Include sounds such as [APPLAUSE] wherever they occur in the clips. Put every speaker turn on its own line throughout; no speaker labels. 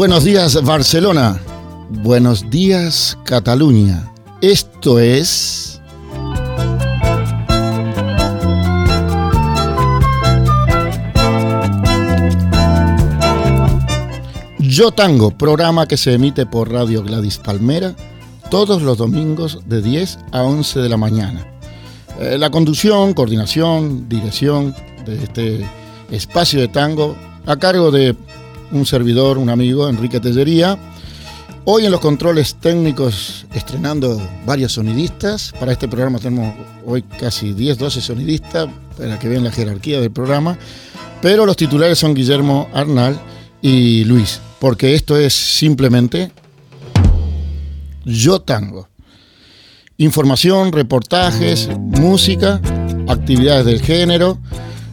Buenos días Barcelona, buenos días Cataluña. Esto es... Yo Tango, programa que se emite por Radio Gladys Palmera todos los domingos de 10 a 11 de la mañana. Eh, la conducción, coordinación, dirección de este espacio de tango a cargo de un servidor, un amigo, Enrique Tellería. Hoy en los controles técnicos estrenando varios sonidistas. Para este programa tenemos hoy casi 10, 12 sonidistas para que vean la jerarquía del programa. Pero los titulares son Guillermo Arnal y Luis, porque esto es simplemente Yo Tango. Información, reportajes, música, actividades del género,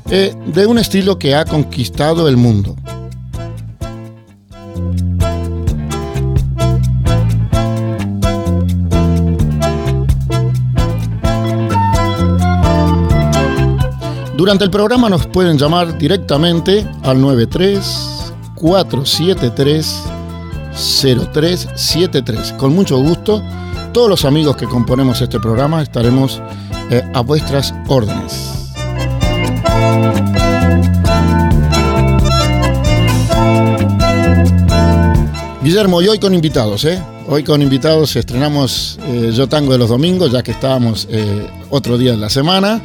eh, de un estilo que ha conquistado el mundo. Durante el programa nos pueden llamar directamente al 93 473 0373. Con mucho gusto, todos los amigos que componemos este programa estaremos eh, a vuestras órdenes. Guillermo, y hoy con invitados, ¿eh? Hoy con invitados estrenamos eh, Yo Tango de los Domingos, ya que estábamos eh, otro día de la semana.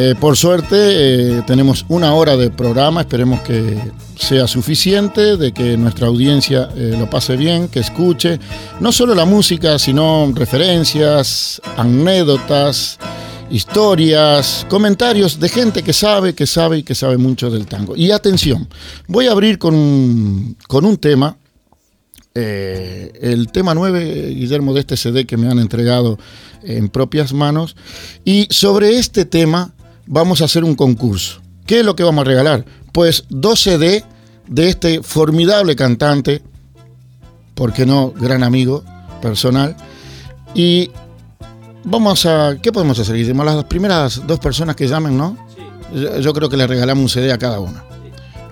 Eh, por suerte eh, tenemos una hora de programa, esperemos que sea suficiente, de que nuestra audiencia eh, lo pase bien, que escuche no solo la música, sino referencias, anécdotas, historias, comentarios de gente que sabe, que sabe y que sabe mucho del tango. Y atención, voy a abrir con con un tema. el tema 9, Guillermo, de este CD que me han entregado en propias manos. Y sobre este tema vamos a hacer un concurso. ¿Qué es lo que vamos a regalar? Pues 2 CD de este formidable cantante, porque no gran amigo personal. Y vamos a. ¿Qué podemos hacer, Guillermo? Las primeras dos personas que llamen, ¿no? Yo, yo creo que le regalamos un CD a cada uno.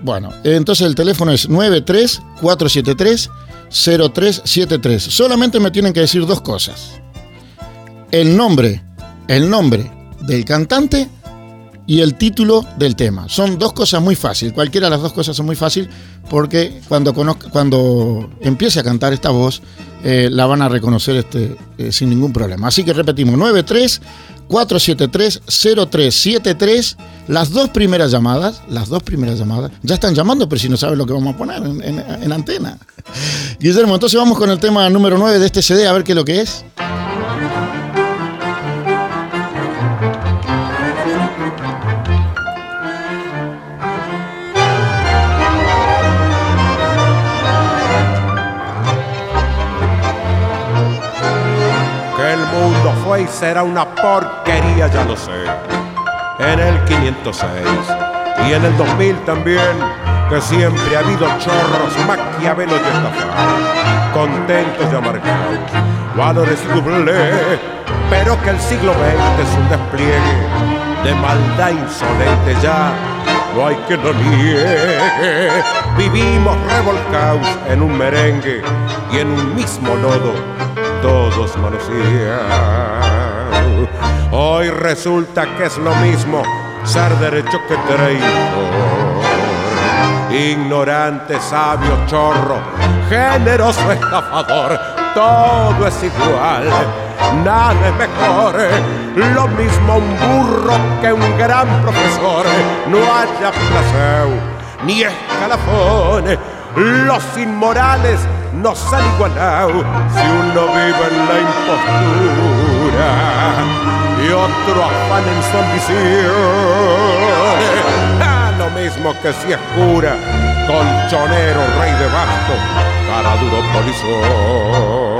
Bueno, entonces el teléfono es 93-473-0373. Solamente me tienen que decir dos cosas. El nombre, el nombre del cantante y el título del tema. Son dos cosas muy fáciles. Cualquiera de las dos cosas son muy fáciles porque cuando, conozca, cuando empiece a cantar esta voz eh, la van a reconocer este, eh, sin ningún problema. Así que repetimos, 93 473 0373 las dos primeras llamadas, las dos primeras llamadas, ya están llamando, pero si no saben lo que vamos a poner en, en, en antena. [LAUGHS] Guillermo, entonces vamos con el tema número 9 de este CD, a ver qué es lo que es.
Y será una porquería, ya lo sé. En el 506 y en el 2000 también, que siempre ha habido chorros, maquiavelos y estafados, contentos y amargados, valores doble, pero que el siglo XX es un despliegue de maldad insolente ya. No hay que lo niegue, vivimos revolcados en un merengue y en un mismo lodo todos manosean. Hoy resulta que es lo mismo ser derecho que traidor. Ignorante, sabio, chorro, generoso, estafador, todo es igual, nada es mejor. Lo mismo un burro que un gran profesor, no haya placer ni escalafón. Los inmorales nos han igualado si uno vive en la impostura y otro afán en su ambición. Ah, lo mismo que si es cura, colchonero, rey de basto, cara duro polizón.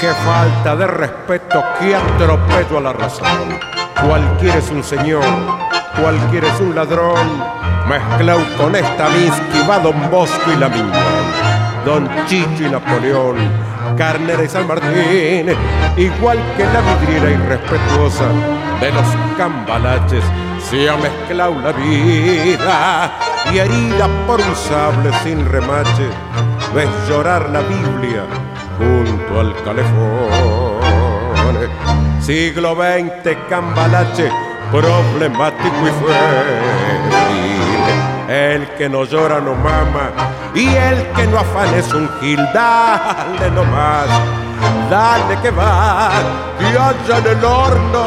Qué falta de respeto, qué atropello a la razón Cualquiera es un señor, cualquiera es un ladrón, mezclado con esta misqui va Don Bosco y la mina, Don Chicho y Napoleón, Carnera y San Martín, igual que la vidriera irrespetuosa de los cambalaches se ha mezclado la vida y herida por un sable sin remache ves llorar la Biblia junto al calefón. Siglo XX, cambalache, problemático y frágil. El que no llora no mama y el que no afana es un gil. Dale nomás, dale que va, y allá en el horno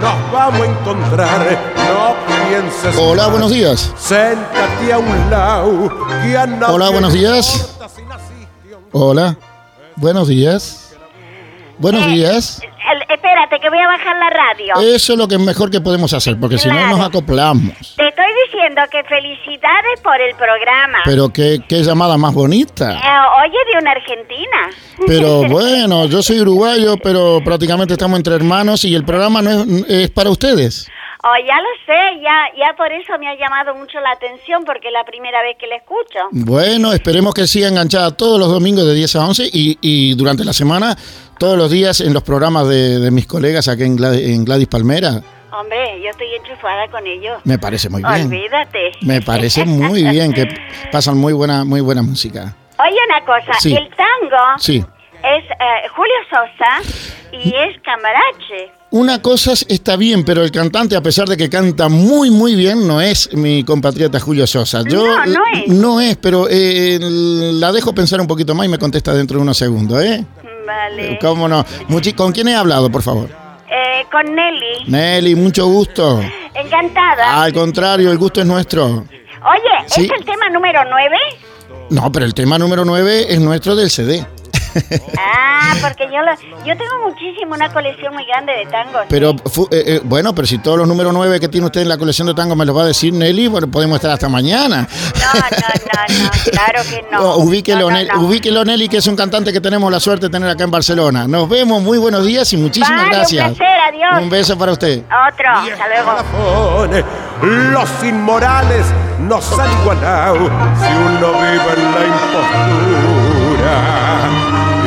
nos vamos a encontrar. No pienses.
Hola, buenos días.
Séntate a un lado. Que a nadie
Hola, buenos días. Hola, buenos días. Buenos días.
Voy a bajar la radio.
Eso es lo que es mejor que podemos hacer, porque si no nos acoplamos.
Te estoy diciendo que felicidades por el programa.
Pero qué, qué llamada más bonita.
Eh, oye, de una argentina.
Pero [LAUGHS] bueno, yo soy uruguayo, pero prácticamente estamos entre hermanos y el programa no es, es para ustedes.
Oh, ya lo sé, ya, ya por eso me ha llamado mucho la atención, porque es la primera vez que la escucho.
Bueno, esperemos que siga enganchada todos los domingos de 10 a 11 y, y durante la semana, todos los días en los programas de, de mis colegas aquí en Gladys, en Gladys Palmera.
Hombre, yo estoy enchufada con ellos.
Me parece muy bien.
Olvídate.
Me parece muy bien que pasan muy buena, muy buena música.
Oye, una cosa,
Sí.
el tango
Sí.
es eh, Julio Sosa y es Cambarache.
Una cosa es- está bien, pero el cantante, a pesar de que canta muy, muy bien, no es mi compatriota Julio Sosa. Yo,
No, no es.
No es, pero eh, la dejo pensar un poquito más y me contesta dentro de unos segundos, ¿eh?
Vale.
¿Cómo no? Muchi- ¿Con quién he hablado, por favor?
Eh, con Nelly.
Nelly, mucho gusto.
Encantada.
Al contrario, el gusto es nuestro.
Oye,
Sí.
¿es el tema número 9?
No, pero el tema número 9 es nuestro del CD.
Ah, porque yo lo, yo tengo muchísimo, una colección muy grande de tangos.
Pero, fu- eh, eh, bueno, pero si todos los números 9 que tiene usted en la colección de tango me los va a decir Nelly, bueno, podemos estar hasta mañana.
No, no, no, no, claro que no.
No, [LAUGHS] ubíquelo,
No, no,
Nel-
no.
ubíquelo, Nelly, que es un cantante que tenemos la suerte de tener acá en Barcelona. Nos vemos, muy buenos días y muchísimas
Vale, un
gracias.
placer, adiós.
Un beso para usted.
Otro, hasta luego.
Los inmorales nos han igualado si uno vive en la impostura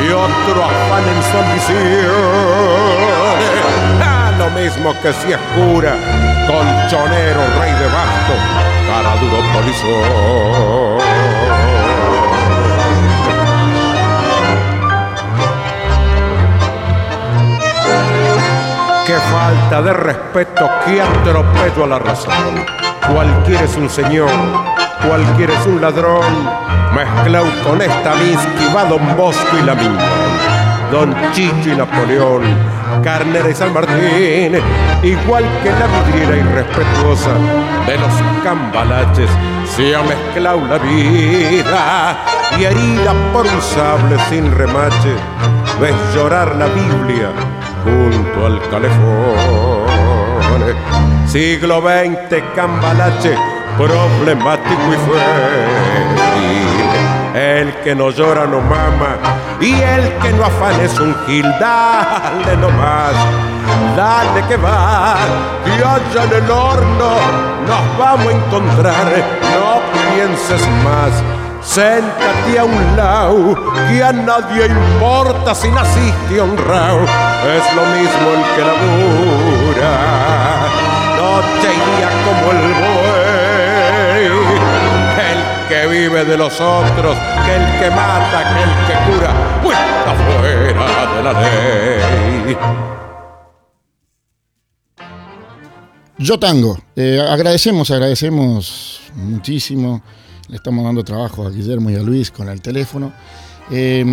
y otro afán en su [LAUGHS] ambición. Ah, lo mismo que si es cura, colchonero, rey de basto, cara duro polizón. Qué falta de respeto, qué atropello a la razón. Cualquiera es un señor, cualquiera es un ladrón. Mezclado con esta misqui va Don Bosco y la misma. Don Chicho y Napoleón, Carnera y San Martín, igual que la vidriera irrespetuosa de los cambalaches, se ha mezclado la vida y herida por un sable sin remache, ves llorar la Biblia junto al calefón. Siglo XX, cambalache, problemático y frágil. El que no llora no mama y el que no afana es un gil. Dale nomás, dale que va, y allá en el horno nos vamos a encontrar. No pienses más. Séntate a un lado, que a nadie importa si naciste honrado. Es lo mismo el que labura, noche y día como el buey. Que vive de los otros, que el que mata, que el que cura, pues fuera de la ley.
Yo Tango. Eh, agradecemos, agradecemos muchísimo. Le estamos dando trabajo a Guillermo y a Luis con el teléfono. Eh,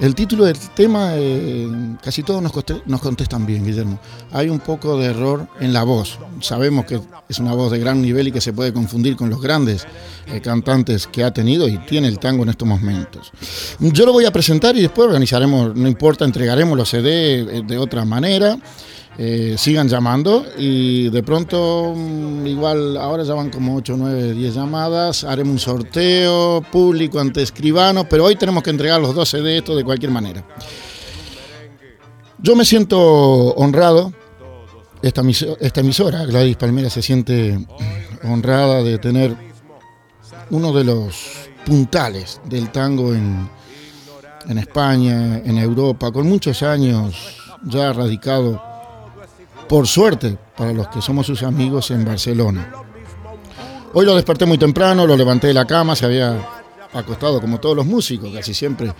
el título del tema, eh, casi todos nos contestan bien, Guillermo. Hay un poco de error en la voz. Sabemos que es una voz de gran nivel y que se puede confundir con los grandes eh, cantantes que ha tenido y tiene el tango en estos momentos. Yo lo voy a presentar y después organizaremos, no importa, entregaremos los CD eh, de otra manera. Eh, sigan llamando y de pronto, mm, igual ahora ya van como 8, 9, 10 llamadas, haremos un sorteo público ante escribanos, pero hoy tenemos que entregar los 12 de esto de cualquier manera. Yo me siento honrado, esta, esta emisora, Gladys Palmera, se siente honrada de tener uno de los puntales del tango en, en España, en Europa, con muchos años ya radicado por suerte, para los que somos sus amigos en Barcelona. Hoy lo desperté muy temprano, lo levanté de la cama, se había acostado como todos los músicos, casi siempre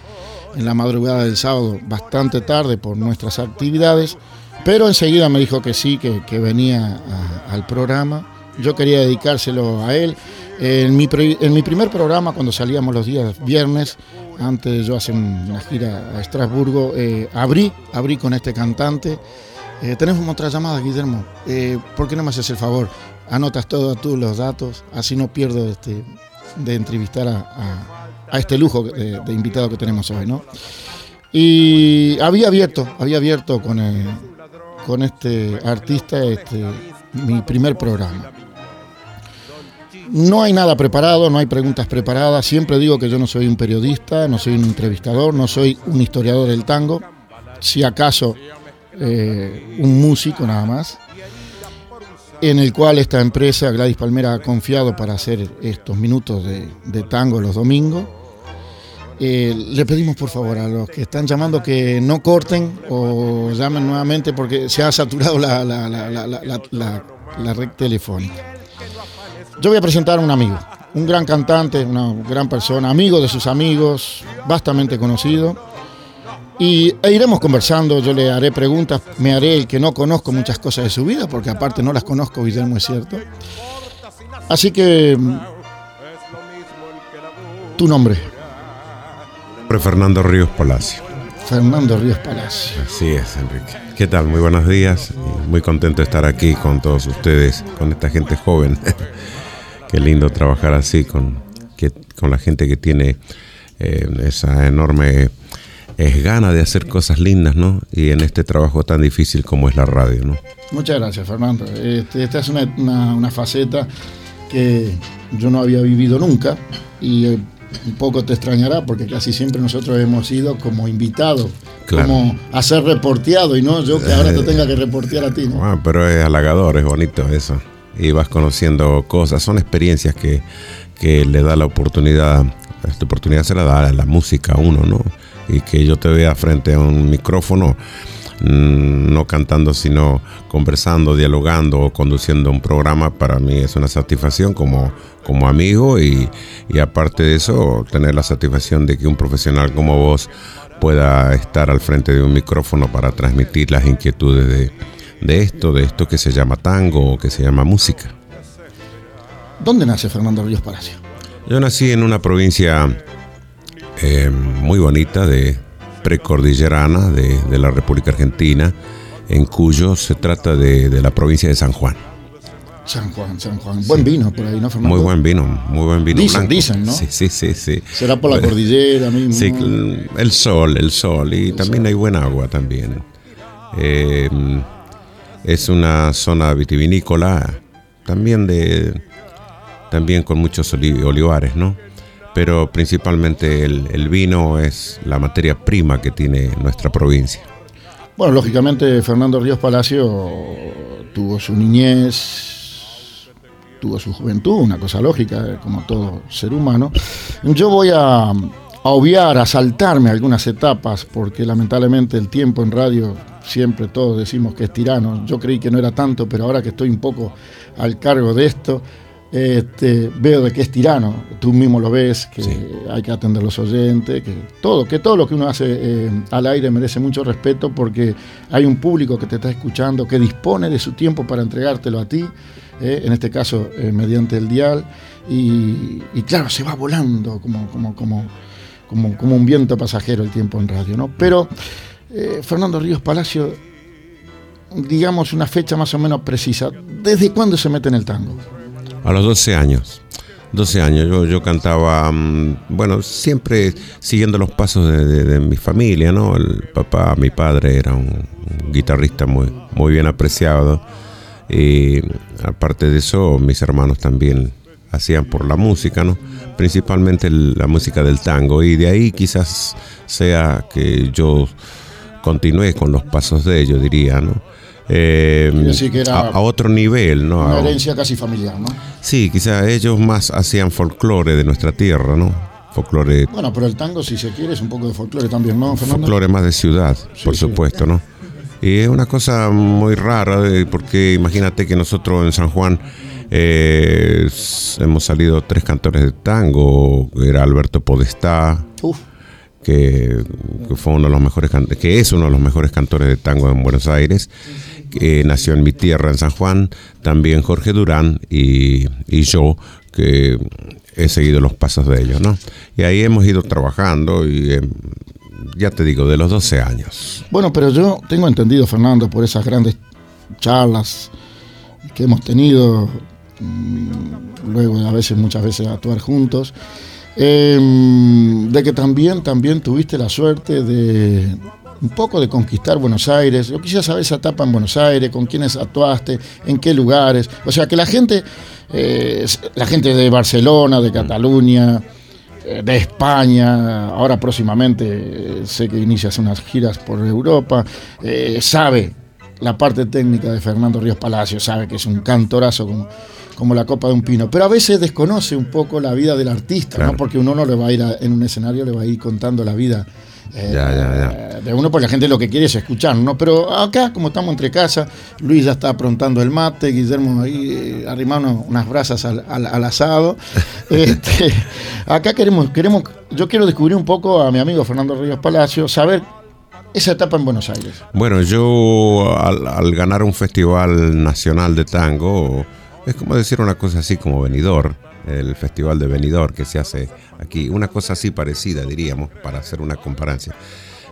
en la madrugada del sábado, bastante tarde por nuestras actividades, pero enseguida me dijo que sí, que, venía al programa. Yo quería dedicárselo a él. En mi, en mi, primer programa, cuando salíamos los días viernes, antes de yo hacer una gira a Estrasburgo, eh, abrí, abrí con este cantante. Eh, tenemos otra llamada, Guillermo. Eh, ¿Por qué no me haces el favor? Anotas todos tú los datos, así no pierdo este, de entrevistar a, este lujo de, invitado que tenemos hoy, ¿no? Y había abierto, había abierto con, con este artista este, mi primer programa. No hay nada preparado, no hay preguntas preparadas. Siempre digo que yo no soy un periodista, no soy un entrevistador, no soy un historiador del tango. Si acaso eh, un músico nada más en el cual esta empresa, Gladys Palmera, ha confiado para hacer estos minutos de, tango los domingos. Eh, le pedimos por favor a los que están llamando que no corten o llamen nuevamente porque se ha saturado la, red telefónica. Yo voy a presentar a un amigo, un gran cantante, una gran persona, amigo de sus amigos, vastamente conocido y e iremos conversando, yo le haré preguntas, me haré el que no conozco muchas cosas de su vida, porque aparte no las conozco, Guillermo, es cierto. Así que, tu nombre.
Fernando Ríos Palacio.
Fernando Ríos Palacio.
Así es, Enrique. ¿Qué tal? Muy buenos días. Muy contento de estar aquí con todos ustedes, con esta gente joven. [LAUGHS] Qué lindo trabajar así con, con la gente que tiene eh, esa enorme es gana de hacer cosas lindas, ¿no? Y en este trabajo tan difícil como es la radio, ¿no?
Muchas gracias, Fernando. Este, esta es una, faceta que yo no había vivido nunca y eh, un poco te extrañará porque casi siempre nosotros hemos ido como invitados, como a ser reporteado y no yo que ahora te tenga que reportear a ti, ¿no?
Ah, pero es halagador, es bonito eso. Y vas conociendo cosas, son experiencias que, que le da la oportunidad, esta oportunidad se la da a la música a uno, ¿no? Y que yo te vea frente a un micrófono, mm, no cantando, sino conversando, dialogando o conduciendo un programa, para mí es una satisfacción como, como amigo y, aparte de eso, tener la satisfacción de que un profesional como vos pueda estar al frente de un micrófono para transmitir las inquietudes de, de esto, de esto que se llama tango o que se llama música.
¿Dónde nace Fernando Ríos Palacio?
Yo nací en una provincia eh, muy bonita de precordillerana de, de, la República Argentina, en Cuyo se trata de, la provincia de San Juan.
San Juan, San Juan. Buen vino por ahí, ¿no,
Fernando? Muy buen vino, muy buen vino.
Dicen, dicen, ¿no?
Sí, sí, sí, sí.
Será por la cordillera mismo.
Sí, el sol, el sol. Y también hay buen agua también. Eh, es una zona vitivinícola, también de también con muchos olivares, ¿no? Pero principalmente el, vino es la materia prima que tiene nuestra provincia.
Bueno, lógicamente Fernando Ríos Palacio tuvo su niñez, tuvo su juventud, una cosa lógica, como todo ser humano. Yo voy a, a, obviar, a saltarme algunas etapas, porque lamentablemente el tiempo en radio siempre todos decimos que es tirano. Yo creí que no era tanto, pero ahora que estoy un poco al cargo de esto, este, veo de que es tirano, tú mismo lo ves, que hay que atender a los oyentes, que todo, que todo lo que uno hace eh, al aire merece mucho respeto porque hay un público que te está escuchando, que dispone de su tiempo para entregártelo a ti, eh, en este caso eh, mediante el dial, y, claro, se va volando como, como, como, como, como un viento pasajero el tiempo en radio, ¿no? Pero Fernando Ríos Palacio, digamos una fecha más o menos precisa, ¿desde cuándo se mete en el tango?
A los 12 años. 12 años, yo, yo cantaba, mm, bueno, siempre siguiendo los pasos de, mi familia, ¿no? El papá, mi padre era un, guitarrista muy, muy bien apreciado. Y aparte de eso, mis hermanos también hacían por la música, ¿no? Principalmente la música del tango. Y de ahí quizás sea que yo continué con los pasos de ellos, diría, ¿no?
Eh,
a, otro nivel, ¿no?
Una herencia casi familiar, ¿no?
Sí, quizá ellos más hacían folclore de nuestra tierra, ¿no? Folclore.
Bueno, pero el tango, si se quiere, es un poco de folclore también, ¿no,
Fernando? Folclore más de ciudad, por supuesto, ¿no? Y es una cosa muy rara, eh, porque imagínate que nosotros en San Juan eh, hemos salido tres cantores de tango, era Alberto Podestá,
Uf,
que, fue uno de los mejores que es uno de los mejores cantores de tango en Buenos Aires que nació en mi tierra en San Juan también Jorge Durán y, y yo que he seguido los pasos de ellos no y ahí hemos ido trabajando y eh, ya te digo de los 12 años.
Bueno, pero yo tengo entendido, Fernando, por esas grandes charlas que hemos tenido, mm, luego a veces, muchas veces actuar juntos, eh, de que también, también tuviste la suerte de un poco de conquistar Buenos Aires. Yo quisiera saber esa etapa en Buenos Aires, con quiénes actuaste, en qué lugares. O sea, que la gente, eh, la gente de Barcelona, de Cataluña, eh, de España, ahora próximamente eh, sé que inicias unas giras por Europa, sabe la parte técnica de Fernando Ríos Palacio, sabe que es un cantorazo como, como la copa de un pino, pero a veces desconoce un poco la vida del artista,
Claro.
¿no? porque uno no le va a ir a- en un escenario, le va a ir contando la vida. eh,
Ya, ya, ya.
de uno, porque la gente lo que quiere es escuchar, ¿no? Pero acá, como estamos entre casa, Luis ya está aprontando el mate, Guillermo ahí eh, arrimando unas brasas al, al- al asado. [LAUGHS] Este, acá queremos, queremos, yo quiero descubrir un poco a mi amigo Fernando Ríos Palacio, saber esa etapa en Buenos Aires.
Bueno, yo al, al ganar un festival nacional de tango, es como decir una cosa así como venidor, el festival de venidor que se hace aquí, una cosa así parecida diríamos, para hacer una comparancia.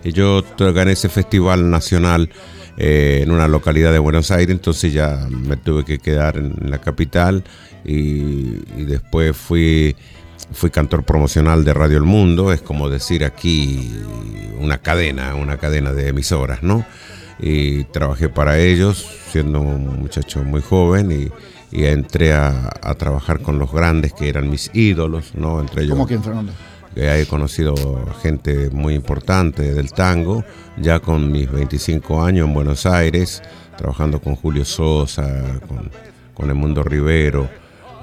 Yo gané ese festival nacional eh, en una localidad de Buenos Aires, entonces ya me tuve que quedar en la capital y, y después fui fui cantor promocional de Radio El Mundo, es como decir aquí una cadena, una cadena de emisoras, ¿no? Y trabajé para ellos siendo un muchacho muy joven y, y entré a, a trabajar con los grandes que eran mis ídolos, ¿no? Entre ellos
¿Cómo quién, Fernando?
he conocido gente muy importante del tango, ya con mis 25 años en Buenos Aires, trabajando con Julio Sosa, con, con Mundo Rivero,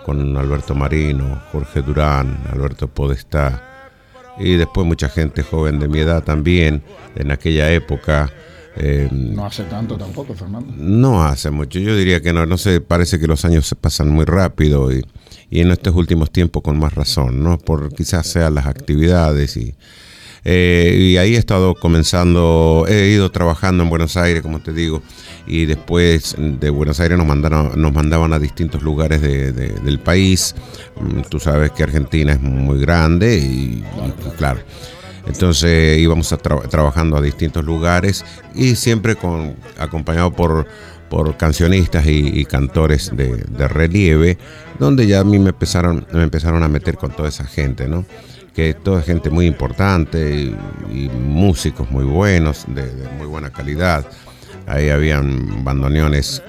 con Alberto Marino, Jorge Durán, Alberto Podestá, y después mucha gente joven de mi edad también, en aquella época. Eh,
No hace tanto tampoco, Fernando.
no hace mucho, yo diría que no, no sé, parece que los años se pasan muy rápido y, y en estos últimos tiempos con más razón, ¿no? Por quizás sean las actividades y, eh, y ahí he estado comenzando, he ido trabajando en Buenos Aires, como te digo, y después de Buenos Aires nos mandaron, nos mandaban a distintos lugares de- de- del país. Mm, Tú sabes que Argentina es muy grande y, y claro. Entonces íbamos trabajando a distintos lugares y siempre con, acompañado por, cancionistas y, cantores de, relieve, donde ya a mí me empezaron, me empezaron a meter con toda esa gente, ¿no? Que toda gente muy importante y, y músicos muy buenos, de, de muy buena calidad. Ahí habían bandoneones.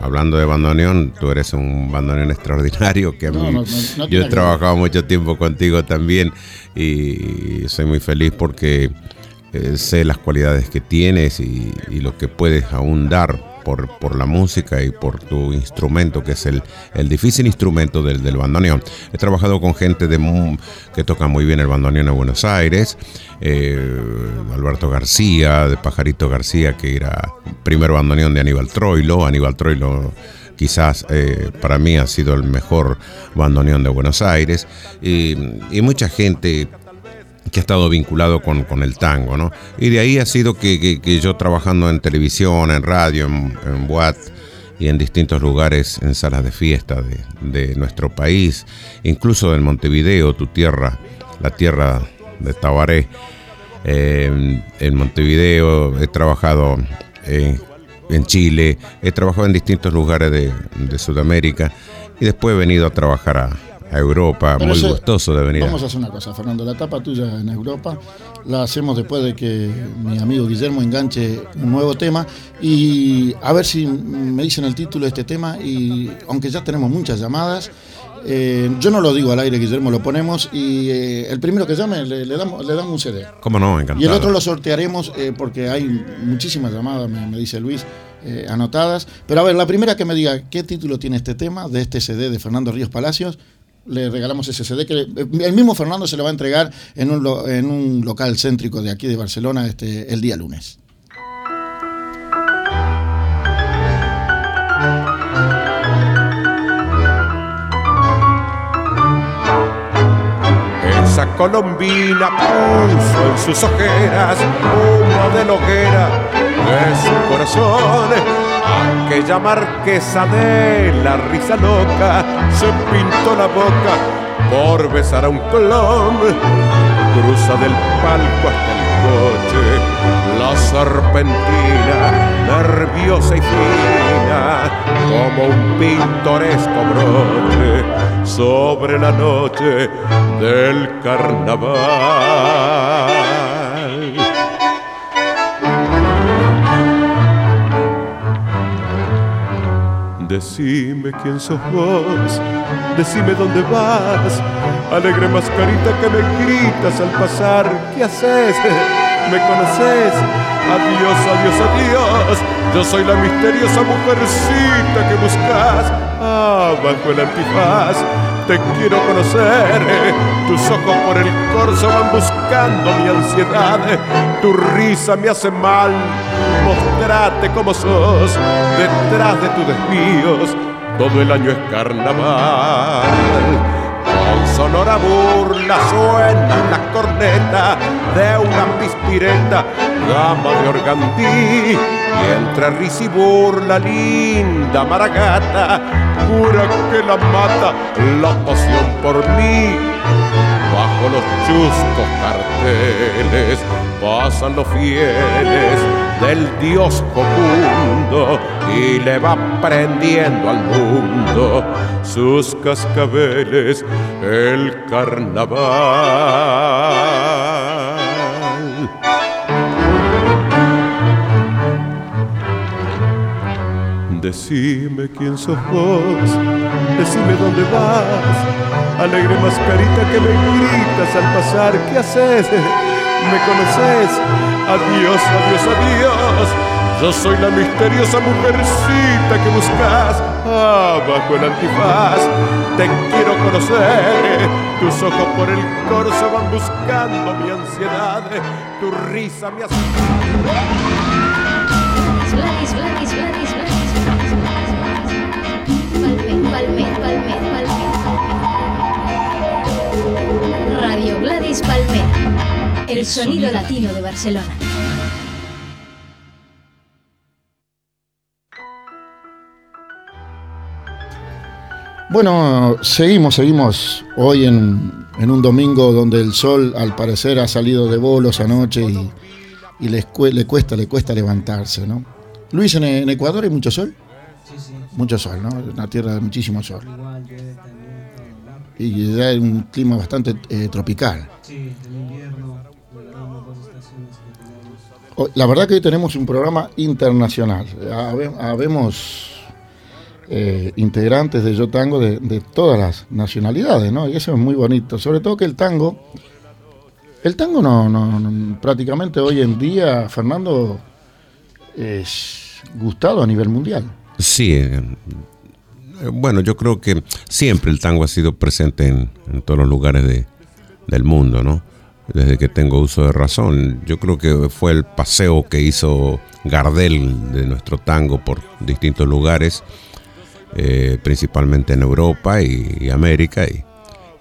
Hablando de bandoneón, tú eres un bandoneón extraordinario que a mí,
no, no, no
yo he trabajado mucho tiempo contigo también y soy muy feliz porque eh, sé las cualidades que tienes y, y lo que puedes aún dar por, la música y por tu instrumento, que es el, difícil instrumento del, bandoneón. He trabajado con gente de, que toca muy bien el bandoneón en Buenos Aires, eh, Alberto García, de Pajarito García, que era primer bandoneón de Aníbal Troilo. Aníbal Troilo quizás eh, para mí ha sido el mejor bandoneón de Buenos Aires y mucha gente que ha estado vinculado con, con el tango, ¿no? Y de ahí ha sido que, que- yo trabajando en televisión, en radio, en, en y en distintos lugares, en salas de fiesta de, de nuestro país, incluso en Montevideo, tu tierra, la tierra de Tabaré, eh, en Montevideo, he trabajado eh, en Chile, he trabajado en distintos lugares de, de Sudamérica y después he venido a trabajar a, a Europa,
Pero
muy
eso-
gustoso de venir. a-
Vamos a hacer una cosa, Fernando. La etapa tuya en Europa la hacemos después de que mi amigo Guillermo enganche un nuevo tema y a ver si me dicen el título de este tema y aunque ya tenemos muchas llamadas, eh, yo no lo digo al aire, Guillermo, lo ponemos y eh, el primero que llame le, le damos, le damos un CD.
¿Cómo no? Encantado.
Y el otro lo sortearemos eh, porque hay muchísimas llamadas, me, me dice Luis, eh, anotadas. Pero a ver, la primera que me diga qué título tiene este tema de este CD de Fernando Ríos Palacios, le regalamos ese CD que el mismo Fernando se lo va a entregar en un, en un local céntrico de aquí de Barcelona este, el día lunes.
Esa colombina puso en sus ojeras humo de la hoguera de su corazón Aquella marquesa de la risa loca se pintó la boca por besar a un clon. Cruza del palco hasta el coche, la serpentina, nerviosa y fina, como un pintoresco broche sobre la noche del carnaval. Decime quién sos vos, decime dónde vas, alegre mascarita que me gritas al pasar, ¿qué haces? [LAUGHS] ¿Me conoces? Adiós, adiós, adiós, yo soy la misteriosa mujercita que buscas, abajo el antifaz, te quiero conocer. Tus ojos por el corso van buscando mi ansiedad. Tu risa me hace mal. Mostrate como sos detrás de tus desvíos. Todo el año es carnaval. Con sonora burla suena la corneta de una pispireta, dama de organdí. Y entre risa y burla, linda maragata, jura que la mata la pasión por mí. Bajo los chuscos carteles pasan los fieles del dios Jocundo y le va prendiendo al mundo sus cascabeles el carnaval. Decime quién sos vos, decime dónde vas, alegre mascarita que me gritas al pasar, ¿qué haces? ¿Me conoces? Adiós, adiós, adiós. Yo soy la misteriosa mujercita que buscas abajo el antifaz. Te quiero conocer. Tus ojos por el corso van buscando mi ansiedad. Tu risa me hace.
Radio Gladys Palmet. El sonido latino de Barcelona.
Bueno, seguimos, seguimos hoy en, en un domingo donde el sol al parecer ha salido de bolos anoche y, le cuesta, le cuesta levantarse, ¿no? Luis, ¿en, en Ecuador hay mucho sol? Mucho sol, ¿no? Una tierra de muchísimo sol. Y ya hay un clima bastante eh, tropical.
Sí,
La verdad que hoy tenemos un programa internacional. Habe- Habemos eh, integrantes de Yo Tango de, de todas las nacionalidades, ¿no? Y eso es muy bonito. Sobre todo que el tango, el tango no, no- no- prácticamente hoy en día, Fernando, es gustado a nivel mundial.
Sí, eh, bueno, yo creo que siempre el tango ha sido presente en, en todos los lugares de- del mundo, ¿no? Desde que tengo uso de razón. Yo creo que fue el paseo que hizo Gardel de nuestro tango por distintos lugares, eh, principalmente en Europa y, y América, y,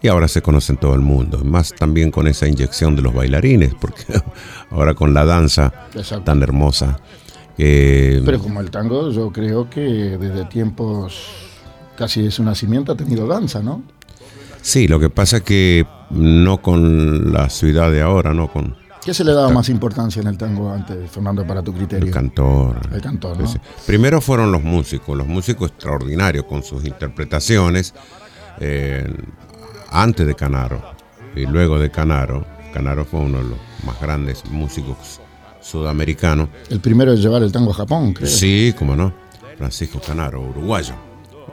y ahora se conoce en todo el mundo. Más también con esa inyección de los bailarines, porque [LAUGHS] ahora con la danza tan hermosa.
Pero como el tango, yo creo que desde tiempos casi de su nacimiento ha tenido danza, ¿no?
Sí, lo que pasa que no con la ciudad de ahora, no con
¿Qué se le daba más importancia en el tango antes, Fernando, para tu criterio?
el cantor.
El cantor.
Primero fueron los músicos, los músicos extraordinarios con sus interpretaciones eh, antes de Canaro y luego de Canaro. Canaro fue uno de los más grandes músicos sudamericanos.
El primero en llevar el tango a Japón, creo.
Sí, cómo no. Francisco Canaro, uruguayo.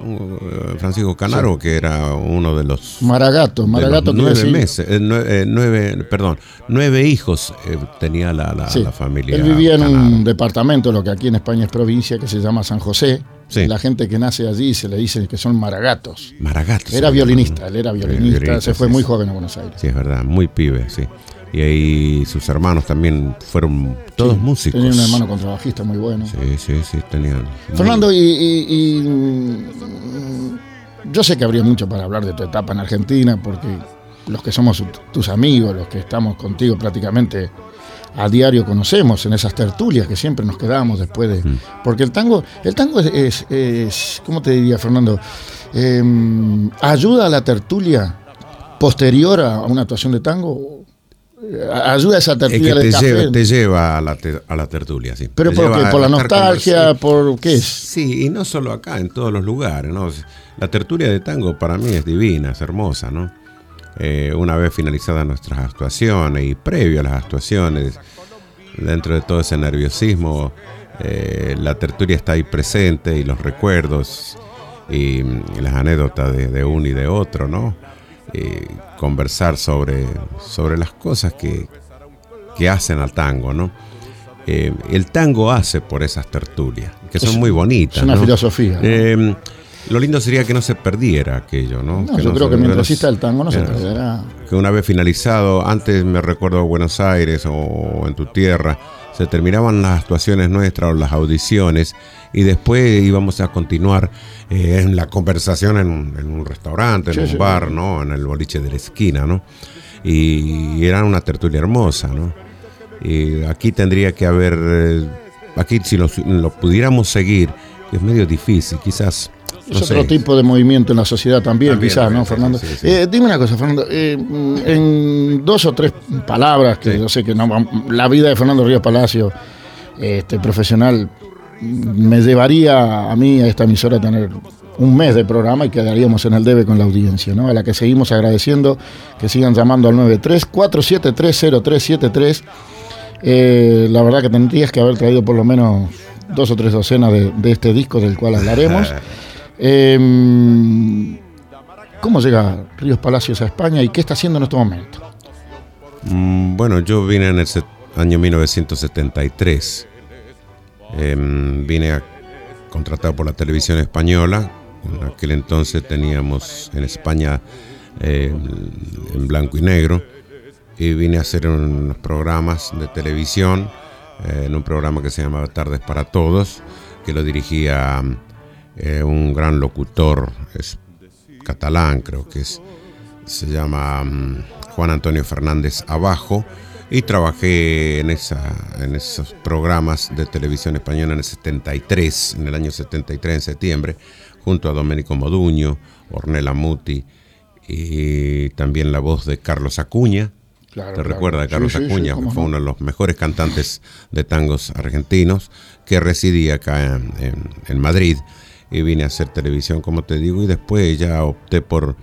Uh, Francisco Canaro, que era uno de los
Maragato,
de
Maragato
los nueve meses, eh, nue- eh, nueve, perdón, nueve hijos eh, tenía la, la-
Sí.
la familia.
Él vivía en un departamento, lo que aquí en España es provincia, que se llama San José.
Sí.
La gente que nace allí se le dice que son maragatos.
Maragato. se
Era violinista,
¿no?
él era violinista, se fue muy joven a Buenos Aires.
Sí, es verdad, muy pibe, sí. Y ahí sus hermanos también fueron todos
Sí,
músicos.
Tenía un hermano contrabajista muy bueno.
Sí, sí, sí, tenían.
Fernando, y, y- y, mm, yo sé que habría mucho para hablar de tu etapa en Argentina, porque los que somos tus amigos, los que estamos contigo prácticamente a diario conocemos en esas tertulias que siempre nos quedamos después de.
Mm.
Porque el tango, el tango es, es, es- ¿cómo te diría, Fernando? Em, ayuda a la tertulia posterior a una actuación de tango. Eh, ayuda a esa
Es que
tertulia
te
del café.
lleva, te lleva a, la te- a la tertulia, sí.
Pero
Te
por qué? por la nostalgia, por qué es.
Sí, y no solo acá, en todos los lugares, ¿no? La tertulia de tango para mí es divina, es hermosa, ¿no? Eh, una vez finalizadas nuestras actuaciones y previo a las actuaciones, dentro de todo ese nerviosismo, eh, la tertulia está ahí presente y los recuerdos y, las anécdotas de, de uno y de otro, ¿no? Eh, conversar sobre, sobre las cosas que, que hacen al tango, ¿no? Eh, el tango hace por esas tertulias, que son
Es-
muy bonitas.
es una
¿no?
filosofía, ¿no?
Eh, lo lindo sería que no se perdiera aquello, ¿no?
No,
Que
yo creo
se-
que mientras exista el tango no se perderá.
que una vez finalizado, antes me recuerdo Buenos Aires o en tu tierra, se terminaban las actuaciones nuestras o las audiciones y después íbamos a continuar eh, en la conversación en, un- en un restaurante, en
Sí,
un
sí.
bar, ¿no? En el boliche de la esquina, ¿no? Y, y era una tertulia hermosa, ¿no? Y aquí tendría que haber, eh, aquí si lo, lo pudiéramos seguir, que es medio difícil, quizás.
Es
no
otro
sé.
tipo de movimiento en la sociedad también,
También,
quizás, ¿no, Fernando?
sí, sí.
Eh, dime una cosa, Fernando. eh, en dos o tres palabras, que
Sí.
yo sé que no, la vida de Fernando Ríos Palacio, este profesional, me llevaría a mí, a esta emisora, a tener un mes de programa y quedaríamos en el debe con la audiencia, ¿no? A la que seguimos agradeciendo que sigan llamando al 93-473-0373. Eh, la verdad que tendrías que haber traído por lo menos dos o tres docenas de, de este disco del cual hablaremos. [LAUGHS] Eh, ¿Cómo llega Ríos Palacios a España y qué está haciendo en este momento?
Mm, Bueno, yo vine en el año 1973. Em, vine a- contratado por la televisión española. En aquel entonces teníamos en España eh, en blanco y negro. Y vine a hacer unos programas de televisión, eh, en un programa que se llamaba Tardes para Todos, que lo dirigía eh, un gran locutor es catalán, creo que es se llama mm, Juan Antonio Fernández Abajo y trabajé en, esa, en esos programas de televisión española en el 73, en el año 73 en septiembre, junto a Domenico Moduño, Ornella Muti y también la voz de Carlos Acuña.
Claro,
¿Te
claro.
recuerdas de
Sí,
Carlos
sí, sí,
Acuña? que fue
no.
uno de los mejores cantantes de tangos argentinos que residía acá en, en- en Madrid y vine a hacer televisión, como te digo, y después ya opté por,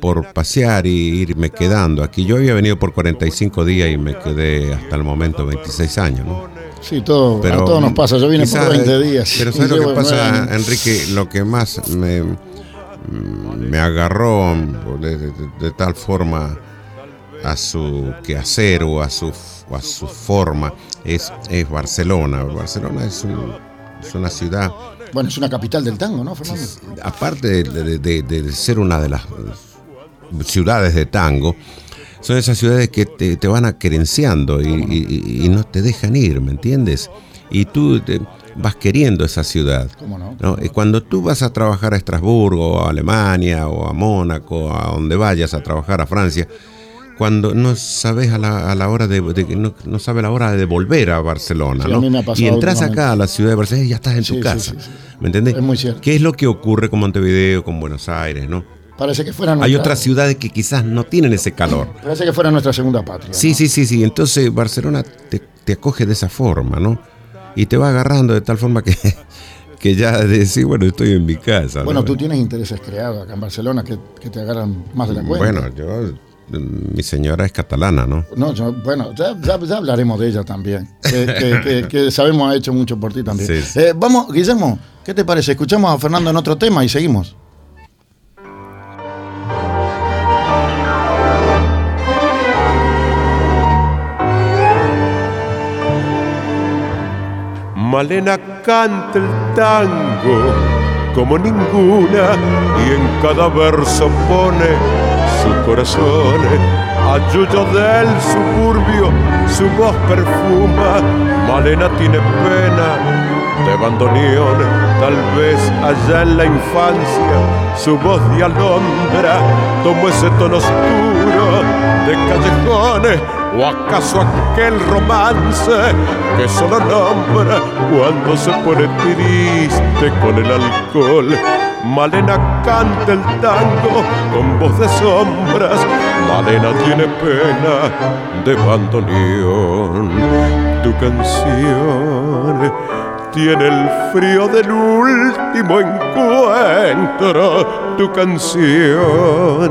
por pasear y irme quedando aquí. Yo había venido por 45 días y me quedé hasta el momento 26 años, ¿no?
Sí, todo,
Pero
a todos nos pasa. Yo vine
quizá-
por 20 días.
Pero ¿sabes lo que pasa. Enrique? Lo que más me, me agarró de, de- de tal forma a su quehacer o a su, a su forma es, es Barcelona. Barcelona es, un- es una ciudad,
Bueno, es una capital del tango, ¿no, Fernando?
aparte de, de- de- de ser una de las ciudades de tango, son esas ciudades que te, te van acerenciando y, y- y no te dejan ir, ¿me entiendes? Y tú te- vas queriendo esa ciudad.
¿Cómo no?
¿no? Y cuando tú vas a trabajar a Estrasburgo, a Alemania, o a Mónaco, a donde vayas a trabajar a Francia, cuando no sabes a la, a la hora de, de- no, no sabes la hora de volver a Barcelona,
Sí, a
¿no?
pasado
y entras acá a la ciudad de Barcelona y ya estás en
Sí,
tu
sí,
casa. ¿Me entiendes?
Es muy cierto.
¿Qué es lo que ocurre con Montevideo, con Buenos Aires, no?
Parece que fuera
Hay
nuestra,
otras ciudades que quizás no tienen ese calor. [CLEARS THROAT]
Parece que fuera nuestra segunda patria.
Sí,
¿no?
sí, sí, sí. Entonces Barcelona te, te acoge de esa forma, ¿no? Y te va agarrando de tal forma que, [LAUGHS] que ya decís, bueno, estoy en mi casa.
Bueno,
¿no?
tú tienes intereses creados acá en Barcelona que, que te agarran más de la cuenta.
Bueno, yo, mi señora es catalana, ¿no?
No, yo- bueno, ya, ya- ya hablaremos de ella también. Que, que- que- que sabemos ha hecho mucho por ti también.
Sí, sí.
Eh, vamos, Guillermo, ¿qué te parece? Escuchamos a Fernando en otro tema y seguimos.
Malena canta el tango como ninguna y en cada verso pone su corazón. A Yuyo del suburbio su voz perfuma. Malena tiene pena de bandoneón, tal vez allá en la infancia su voz de alondra tomó ese tono oscuro de callejones o acaso aquel romance que solo nombra cuando se pone triste con el alcohol. Malena canta el tango con voz de sombras, Malena tiene pena de bandoneón. Tu canción tiene el frío del último encuentro, tu canción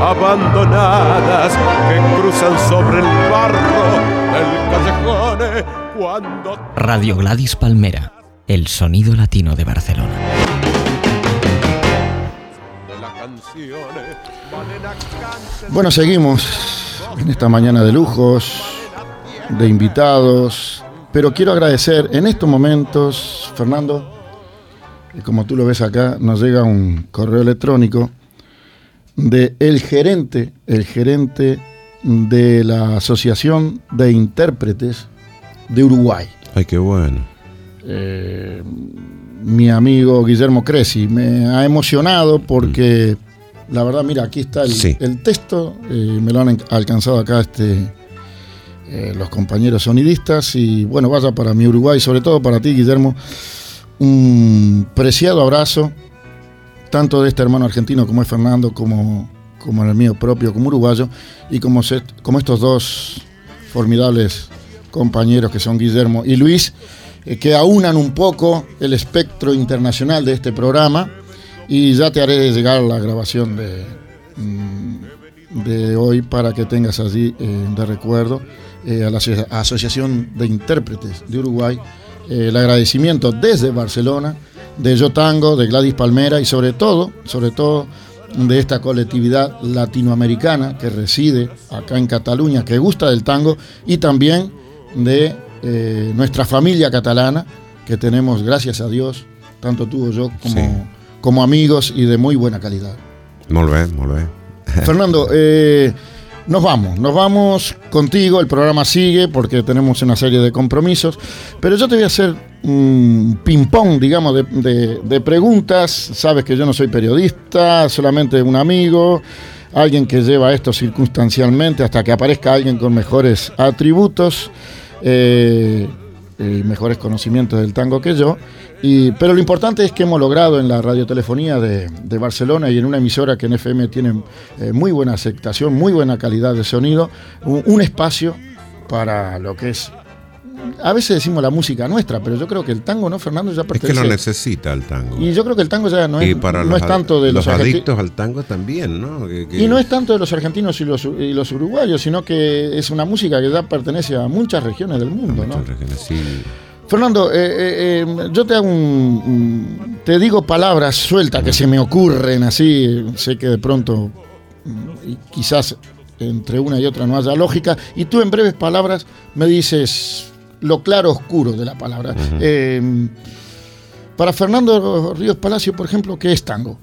Abandonadas que cruzan sobre el barro del callejón cuando...
Radio Gladys Palmera, el sonido latino de Barcelona.
Bueno, seguimos en esta mañana de lujos, de invitados, pero quiero agradecer en estos momentos, Fernando, como tú lo ves acá, nos llega un correo electrónico de el gerente, el gerente de la Asociación de Intérpretes de Uruguay.
Ay, qué bueno.
Eh, mi amigo Guillermo Cresci me ha emocionado porque la verdad, mira, aquí está el,
Sí.
el texto, eh, me lo han alcanzado acá este, eh, los compañeros sonidistas y bueno, vaya para mi Uruguay, sobre todo para ti, Guillermo, un preciado abrazo, tanto de este hermano argentino como es Fernando, como, como el mío propio, como uruguayo, y como, estos dos formidables compañeros que son Guillermo y Luis, eh, que aunan un poco el espectro internacional de este programa, y ya te haré llegar la grabación de, mm, de hoy para que tengas allí eh, de recuerdo eh, a la Asocia- Asociación de Intérpretes de Uruguay el agradecimiento desde Barcelona de Yo Tango, de Gladys Palmera y sobre todo, sobre todo de esta colectividad latinoamericana que reside acá en Cataluña, que gusta del tango y también de eh, nuestra familia catalana que tenemos, gracias a Dios, tanto tú o yo como,
Sí.
como amigos y de muy buena calidad.
Molt bé, molt bé.
Fernando, eh, nos vamos, nos vamos contigo, el programa sigue porque tenemos una serie de compromisos, pero yo te voy a hacer un ping-pong, digamos, de, preguntas. Sabes que yo no soy periodista, solamente un amigo, alguien que lleva esto circunstancialmente hasta que aparezca alguien con mejores atributos. eh, y mejores conocimientos del tango que yo. Y, pero lo importante es que hemos logrado en la radiotelefonía de, de Barcelona y en una emisora que en FM tiene eh, muy buena aceptación, muy buena calidad de sonido, un espacio para lo que es. A veces decimos la música nuestra, pero yo creo que el tango, ¿no, Fernando? Ya
Es que
pertenece.
lo necesita el tango.
y yo creo que el tango ya no es,
y para
no
los,
es tanto de los,
los adictos al tango también, ¿no? Que- que-
y no es tanto de los argentinos y los, y los uruguayos, sino que es una música que ya pertenece a muchas regiones del mundo, ¿no?
muchas regiones, sí.
Fernando, eh, eh, eh, yo te hago un, te digo palabras sueltas que se me ocurren así, sé que de pronto quizás entre una y otra no haya lógica, y tú en breves palabras me dices lo claro oscuro de la palabra. Eh, para Fernando Ríos Palacio, por ejemplo, ¿qué es tango?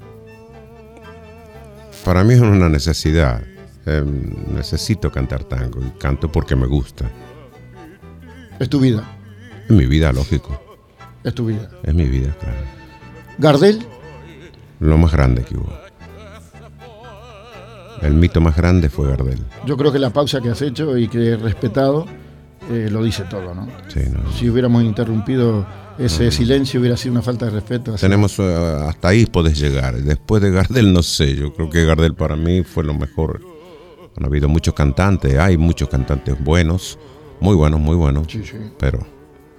Para mí es una necesidad. Eh, necesito cantar tango y canto porque me gusta.
Es tu vida,
Es mi vida, lógico.
es tu vida.
Es mi vida, claro.
Gardel,
Lo más grande que hubo. El mito más grande fue Gardel.
yo creo que la pausa que has hecho y que he respetado eh, lo dice todo, ¿no?
Sí, no.
Si hubiéramos interrumpido ese silencio hubiera sido una falta de respeto.
Tenemos eh, hasta ahí podés llegar. Después de Gardel no sé. Yo creo que Gardel para mí fue lo mejor. Han habido muchos cantantes, hay muchos cantantes buenos, muy buenos, muy buenos.
Sí, sí.
Pero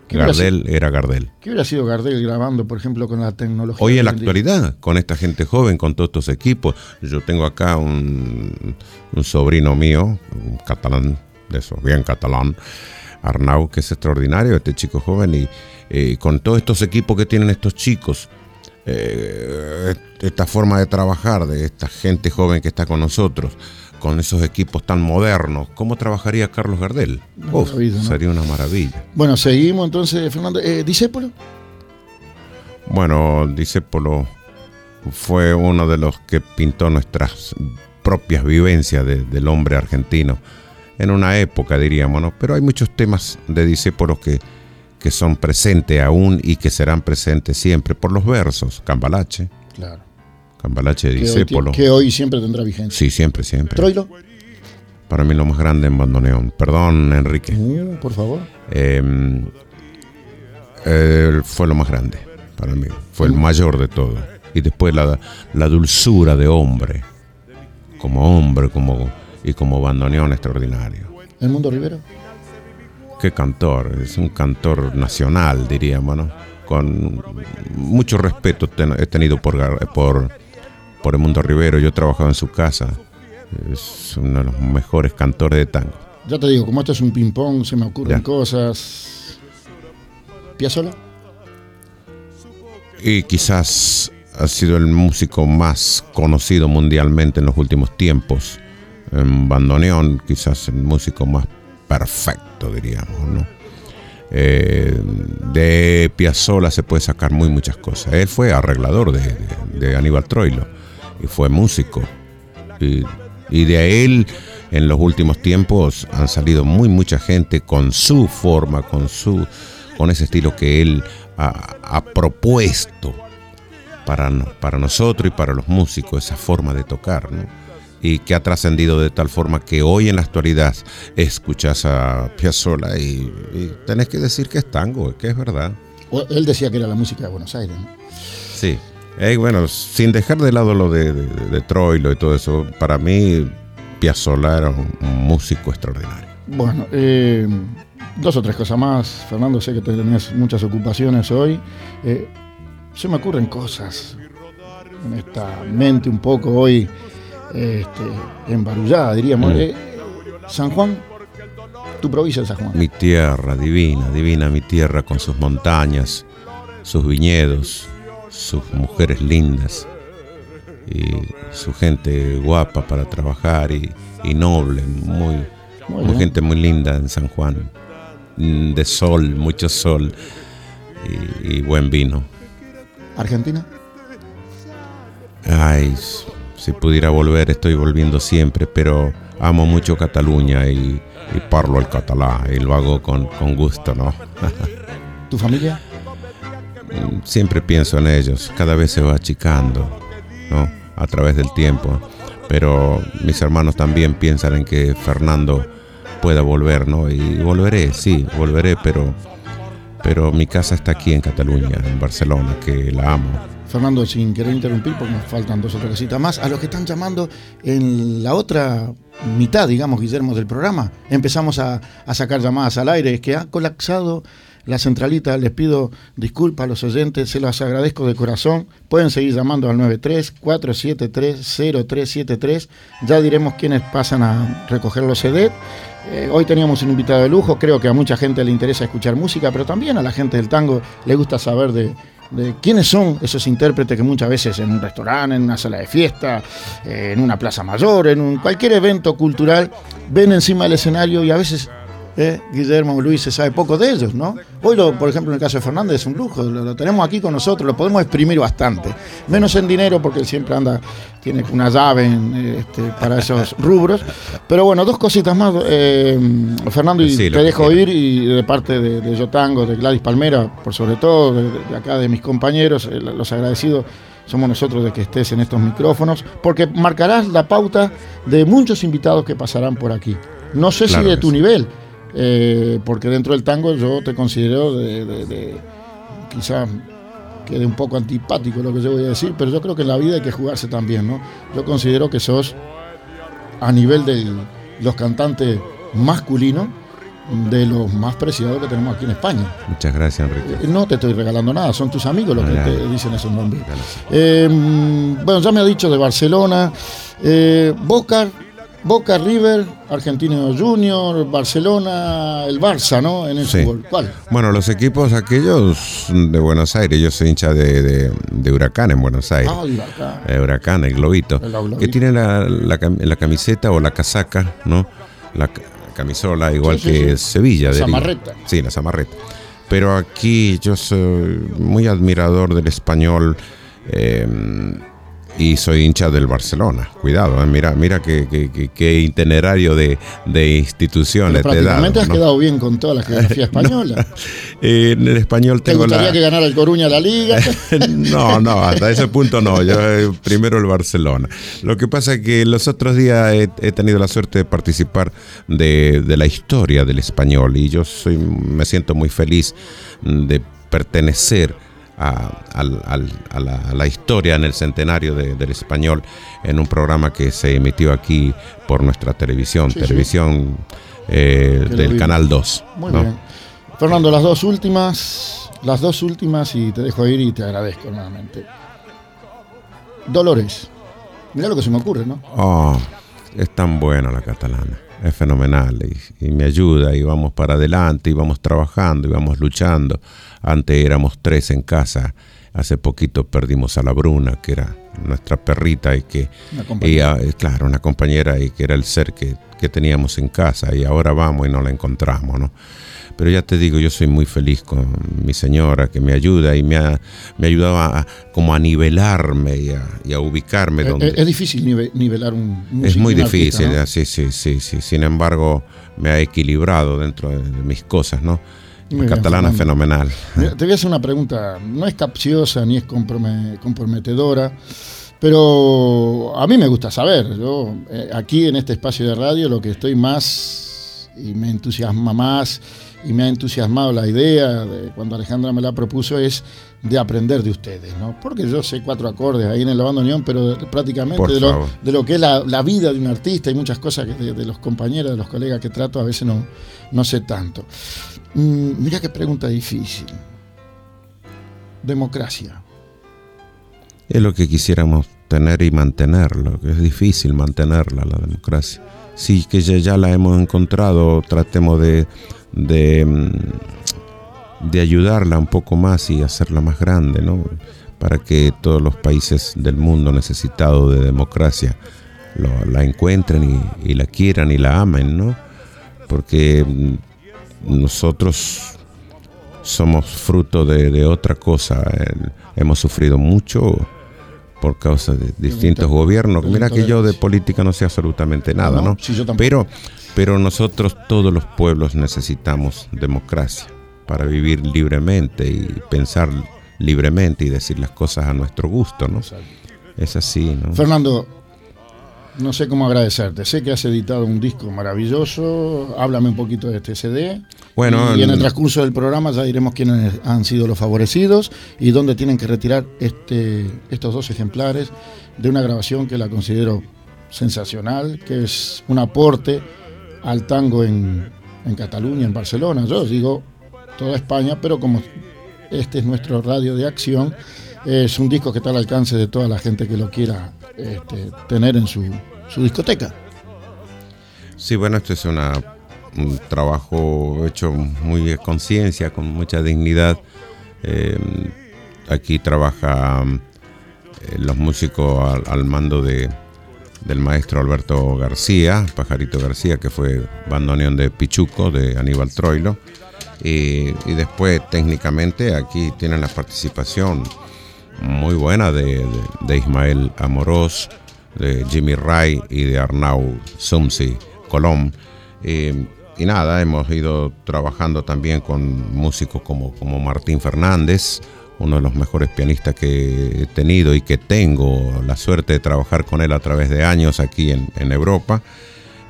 ¿Qué hubiera
Gardel era Gardel.
¿Qué hubiera sido Gardel grabando, por ejemplo, con la tecnología?
Hoy en la actualidad, con esta gente joven, con todos estos equipos, yo tengo acá un, un sobrino mío, un catalán, de esos, bien catalán, Arnau, que es extraordinario, este chico joven, y eh, con todos estos equipos que tienen estos chicos, eh, esta forma de trabajar de esta gente joven que está con nosotros, con esos equipos tan modernos, ¿cómo trabajaría Carlos Gardel?
Una
Uf,
maravilla, ¿no?
Sería una maravilla.
Bueno, seguimos entonces, Fernando. Eh, ¿Disépolo?
Bueno, Discépolo fue uno de los que pintó nuestras propias vivencias de- del hombre argentino en una época, diríamos, ¿no? Pero hay muchos temas de Discépolo que, que son presentes aún y que serán presentes siempre por los versos. Cambalache,
Claro.
Cambalache de
Que hoy,
Discépolo.
ti- que hoy siempre tendrá vigencia.
Sí, siempre, siempre.
Troilo.
Para mí lo más grande en bandoneón. Perdón, Enrique.
Por favor.
Eh, eh, fue lo más grande para mí. Fue el mayor de todo. Y después la, la dulzura de hombre. Como hombre como, y como bandoneón extraordinario.
El mundo Rivero.
Qué cantor. Es un cantor nacional, diríamos, ¿no? Con mucho respeto ten- he tenido por, por, por el mundo Rivero. Yo he trabajado en su casa. Es uno de los mejores cantores de tango.
Ya te digo, como esto es un ping-pong, se me ocurren
Ya.
cosas. ¿Piazzolla?
Y quizás ha sido el músico más conocido mundialmente en los últimos tiempos. En bandoneón, quizás el músico más perfecto, diríamos, ¿no? Eh, de Piazzolla se puede sacar muy muchas cosas. Él fue arreglador de, de- Aníbal Troilo y fue músico. Y, de él, en los últimos tiempos, han salido muy mucha gente con su forma, con su, con ese estilo que él ha, propuesto para, para nosotros y para los músicos, esa forma de tocar, ¿no? Y que ha trascendido de tal forma que hoy en la actualidad escuchas a Piazzolla y, y tenés que decir que es tango, que es verdad.
Él decía que era la música de Buenos Aires. ¿no?
Sí. Eh, bueno, sin dejar de lado lo de, de, de Troilo y todo eso, para mí Piazzolla era un, un músico extraordinario.
Bueno, eh, dos o tres cosas más. Fernando, sé que tenés muchas ocupaciones hoy. Eh, se me ocurren cosas en esta mente un poco hoy este, embarullada, diríamos.
Mm.
Eh, San Juan, tu provincia de San Juan.
Mi tierra, divina, divina mi tierra con sus montañas, sus viñedos, sus mujeres lindas y su gente guapa para trabajar y, y noble, muy,
Muy
muy
bien.
gente muy linda en San Juan, de sol, mucho sol y, y buen vino.
Argentina.
Ay, si pudiera volver, estoy volviendo siempre, pero amo mucho Cataluña y, y parlo el catalán y lo hago con, con gusto, ¿no?
¿Tu familia?
Siempre pienso en ellos, cada vez se va achicando, ¿no? A través del tiempo. Pero mis hermanos también piensan en que Fernando pueda volver, ¿no? Y volveré, sí, volveré, pero, pero mi casa está aquí en Cataluña, en Barcelona, que la amo.
Fernando, sin querer interrumpir, porque nos faltan dos o tres cositas más, a los que están llamando en la otra mitad, digamos, Guillermo, del programa, empezamos a, a sacar llamadas al aire, es que ha colapsado la centralita, les pido disculpas a los oyentes, se los agradezco de corazón, pueden seguir llamando al 93-473-0373, ya diremos quiénes pasan a recoger los CD. Eh, hoy teníamos un invitado de lujo, creo que a mucha gente le interesa escuchar música, pero también a la gente del tango le gusta saber de, de quiénes son esos intérpretes que muchas veces en un restaurante, en una sala de fiesta, eh, en una plaza mayor, en un, cualquier evento cultural, ven encima del escenario y a veces eh, Guillermo Luis se sabe poco de ellos, ¿no? Hoy, lo, por ejemplo, en el caso de Fernández es un lujo, lo, lo tenemos aquí con nosotros, lo podemos exprimir bastante, menos en dinero porque él siempre anda, tiene una llave en, eh, este, para esos [LAUGHS] rubros. Pero bueno, dos cositas más, eh, Fernando, y
Sí,
te dejo ir y de parte de, de Yotango, de Gladys Palmera, por sobre todo, de, de acá de mis compañeros, eh, los agradecidos somos nosotros de que estés en estos micrófonos, porque marcarás la pauta de muchos invitados que pasarán por aquí. No sé
Claro
si de tu
sí.
nivel, eh, porque dentro del tango yo te considero de, de- de- quizá quede un poco antipático lo que yo voy a decir, pero yo creo que en la vida hay que jugarse también, ¿no? Yo considero que sos a nivel de los cantantes masculinos, de los más preciados que tenemos aquí en España.
Muchas gracias, Enrique.
Eh, No te estoy regalando nada, son tus amigos los
Ah,
que
ya,
te dicen esos nombres. Eh, mm, bueno, ya me ha dicho de Barcelona, eh, Boca, Boca River, Argentino Junior, Barcelona, el Barça, ¿no? En el
Sí.
fútbol. ¿Cuál?
Bueno, los equipos aquellos de Buenos Aires, yo soy hincha de, de- de Huracán en Buenos Aires.
Ah, el Barça.
Eh, Huracán, el globito,
El globito.
que tiene la, la cam- la camiseta o la casaca, ¿no? La ca- camisola, igual
Sí, sí,
que. Sevilla.
La
de Liga.
zamarreta.
Sí, la zamarreta. Pero aquí yo soy muy admirador del español eh, y soy hincha del Barcelona. Cuidado, eh, mira, mira qué, qué- qué- itinerario de, de instituciones
Pero
te he dado.
prácticamente has
¿no?
quedado bien con toda la geografía [LAUGHS] española.
Eh, en el español
¿Te
tengo
gustaría
la...
que ganara el Coruña la liga? [LAUGHS]
No, no, hasta ese punto no. Yo eh, primero el Barcelona. Lo que pasa es que los otros días he, he tenido la suerte de participar de, de la historia del español y yo soy, me siento muy feliz de pertenecer a, al- a la, a la historia en el centenario de- del español en un programa que se emitió aquí por nuestra televisión,
Sí, sí.
televisión eh, del. Canal 2.
Muy
¿no?
bien. Fernando, las dos últimas, las dos últimas y te dejo ir y te agradezco nuevamente. Dolores. Mira lo que se me ocurre, ¿no?
Oh, es tan buena la catalana. Es fenomenal y, y me ayuda y vamos para adelante y vamos trabajando y vamos luchando. Antes éramos tres en casa. Hace poquito perdimos a la Bruna, que era nuestra perrita y que,
compañía.
ah, eh, claro, una compañera y que era el ser que, que teníamos en casa y ahora vamos y no la encontramos, ¿no? Pero ya te digo, yo soy muy feliz con mi señora que me ayuda y me ha, me ha ayudado a, como a nivelarme y a, y a ubicarme
Eh,
donde,
eh, es difícil nive- nivelar un músico,
es muy
un artista,
difícil,
¿no?
ah, sí, sí, sí, sí. Sin embargo, me ha equilibrado dentro de, de mis cosas, ¿no?
Muy
La
bien,
catalana es
Fernando.
fenomenal.
Te voy a hacer una pregunta, no es capciosa ni es comprome- comprometedora, pero a mí me gusta saber. Yo eh, aquí en este espacio de radio lo que estoy más y me entusiasma más y me ha entusiasmado la idea de cuando Alejandra me la propuso es de aprender de ustedes, ¿no? Porque yo sé cuatro acordes ahí en el Lavando Unión, pero de- prácticamente de lo, de lo que es la, la vida de un artista y muchas cosas que de, de los compañeros, de los colegas que trato, a veces no, no sé tanto. Mm, mira qué pregunta difícil. Democracia.
Es lo que quisiéramos tener y mantenerlo, que es difícil mantenerla, la democracia. Sí, que ya, la hemos encontrado, tratemos de, de, mm, de ayudarla un poco más y hacerla más grande, ¿no? Para que todos los países del mundo necesitados de democracia la encuentren y, la quieran y la amen, ¿no? Porque mm, nosotros somos fruto de, de otra cosa. eh, hemos sufrido mucho por causa de distintos gobiernos. Mira que yo de política no sé absolutamente nada,
No,
¿no?
sí, yo.
Pero, pero nosotros, todos los pueblos, necesitamos democracia para vivir libremente y pensar libremente y decir las cosas a nuestro gusto, ¿no? Es así, ¿no?
Fernando, no sé cómo agradecerte. Sé que has editado un disco maravilloso. Háblame un poquito de este CD.
Bueno,
y en el transcurso del programa ya diremos quiénes han sido los favorecidos y dónde tienen que retirar este, estos dos ejemplares de una grabación que la considero sensacional, que es un aporte al tango en, en Cataluña, en Barcelona. Yo digo toda España, pero como este es nuestro radio de acción, es un disco que está al alcance de toda la gente que lo quiera este, tener en su, su discoteca.
Sí, bueno, esto es una, un trabajo hecho muy de conciencia, con mucha dignidad. Eh, aquí trabajan los músicos al, al mando de, del maestro Alberto García, Pajarito García, que fue bandoneón de Pichuco, de Aníbal Troilo. Y, y después, técnicamente, aquí tienen la participación muy buena de, de- Ismael Amorós, de Jimmy Ray y de Arnau Sumsi Colón. Eh, y nada, hemos ido trabajando también con músicos como, como Martín Fernández, uno de los mejores pianistas que he tenido y que tengo la suerte de trabajar con él a través de años aquí en, en Europa.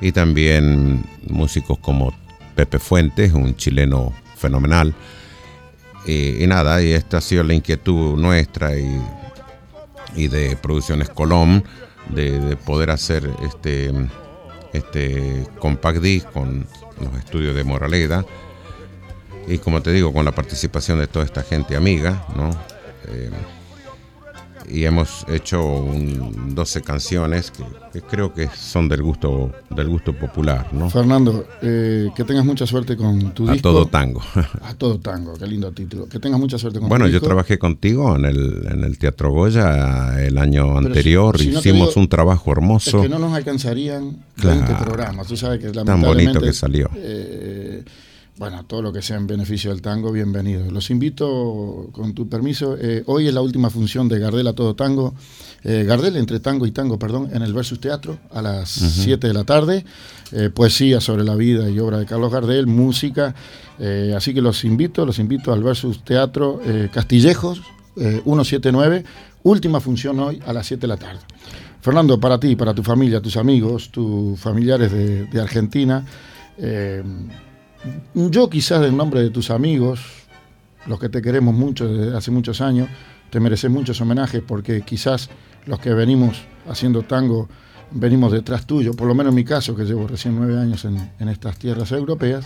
Y también músicos como Pepe Fuentes, un chileno fenomenal. Y, nada, y esta ha sido la inquietud nuestra y, y de Producciones Colón de, de poder hacer este este compact disc con los estudios de Moraleda y como te digo con la participación de toda esta gente amiga, ¿no? Eh, y hemos hecho un 12 canciones que, que creo que son del gusto del gusto popular, ¿no?
Fernando, eh, que tengas mucha suerte con tu
A
disco.
todo tango.
A todo tango, qué lindo título. Que tengas mucha suerte con
Bueno,
tu
yo
disco.
trabajé contigo en el, en el Teatro Goya el año
Pero
anterior,
si- si no te
hicimos
digo-
un trabajo
Es
hermoso.
que no nos alcanzarían
Claro.
20 programas. Tú sabes que
Tan
lamentablemente,
bonito que salió.
eh, bueno, todo lo que sea en beneficio del tango, bienvenido. Los invito, con tu permiso, eh, hoy es la última función de Gardel a todo tango. Eh, Gardel entre tango y tango, perdón, en el Versus Teatro a las 7 de la tarde. Eh, poesía sobre la vida y obra de Carlos Gardel, música. Así que los invito, los invito al Versus Teatro Castillejos, eh, 179, última función hoy a las 7 de la tarde. Fernando, para ti, para tu familia, tus amigos, tus familiares de, de Argentina, yo quizás en nombre de tus amigos, los que te queremos mucho desde hace muchos años, te mereces muchos homenajes porque quizás los que venimos haciendo tango venimos detrás tuyo, por lo menos en mi caso, que llevo recién nueve años en, en estas tierras europeas.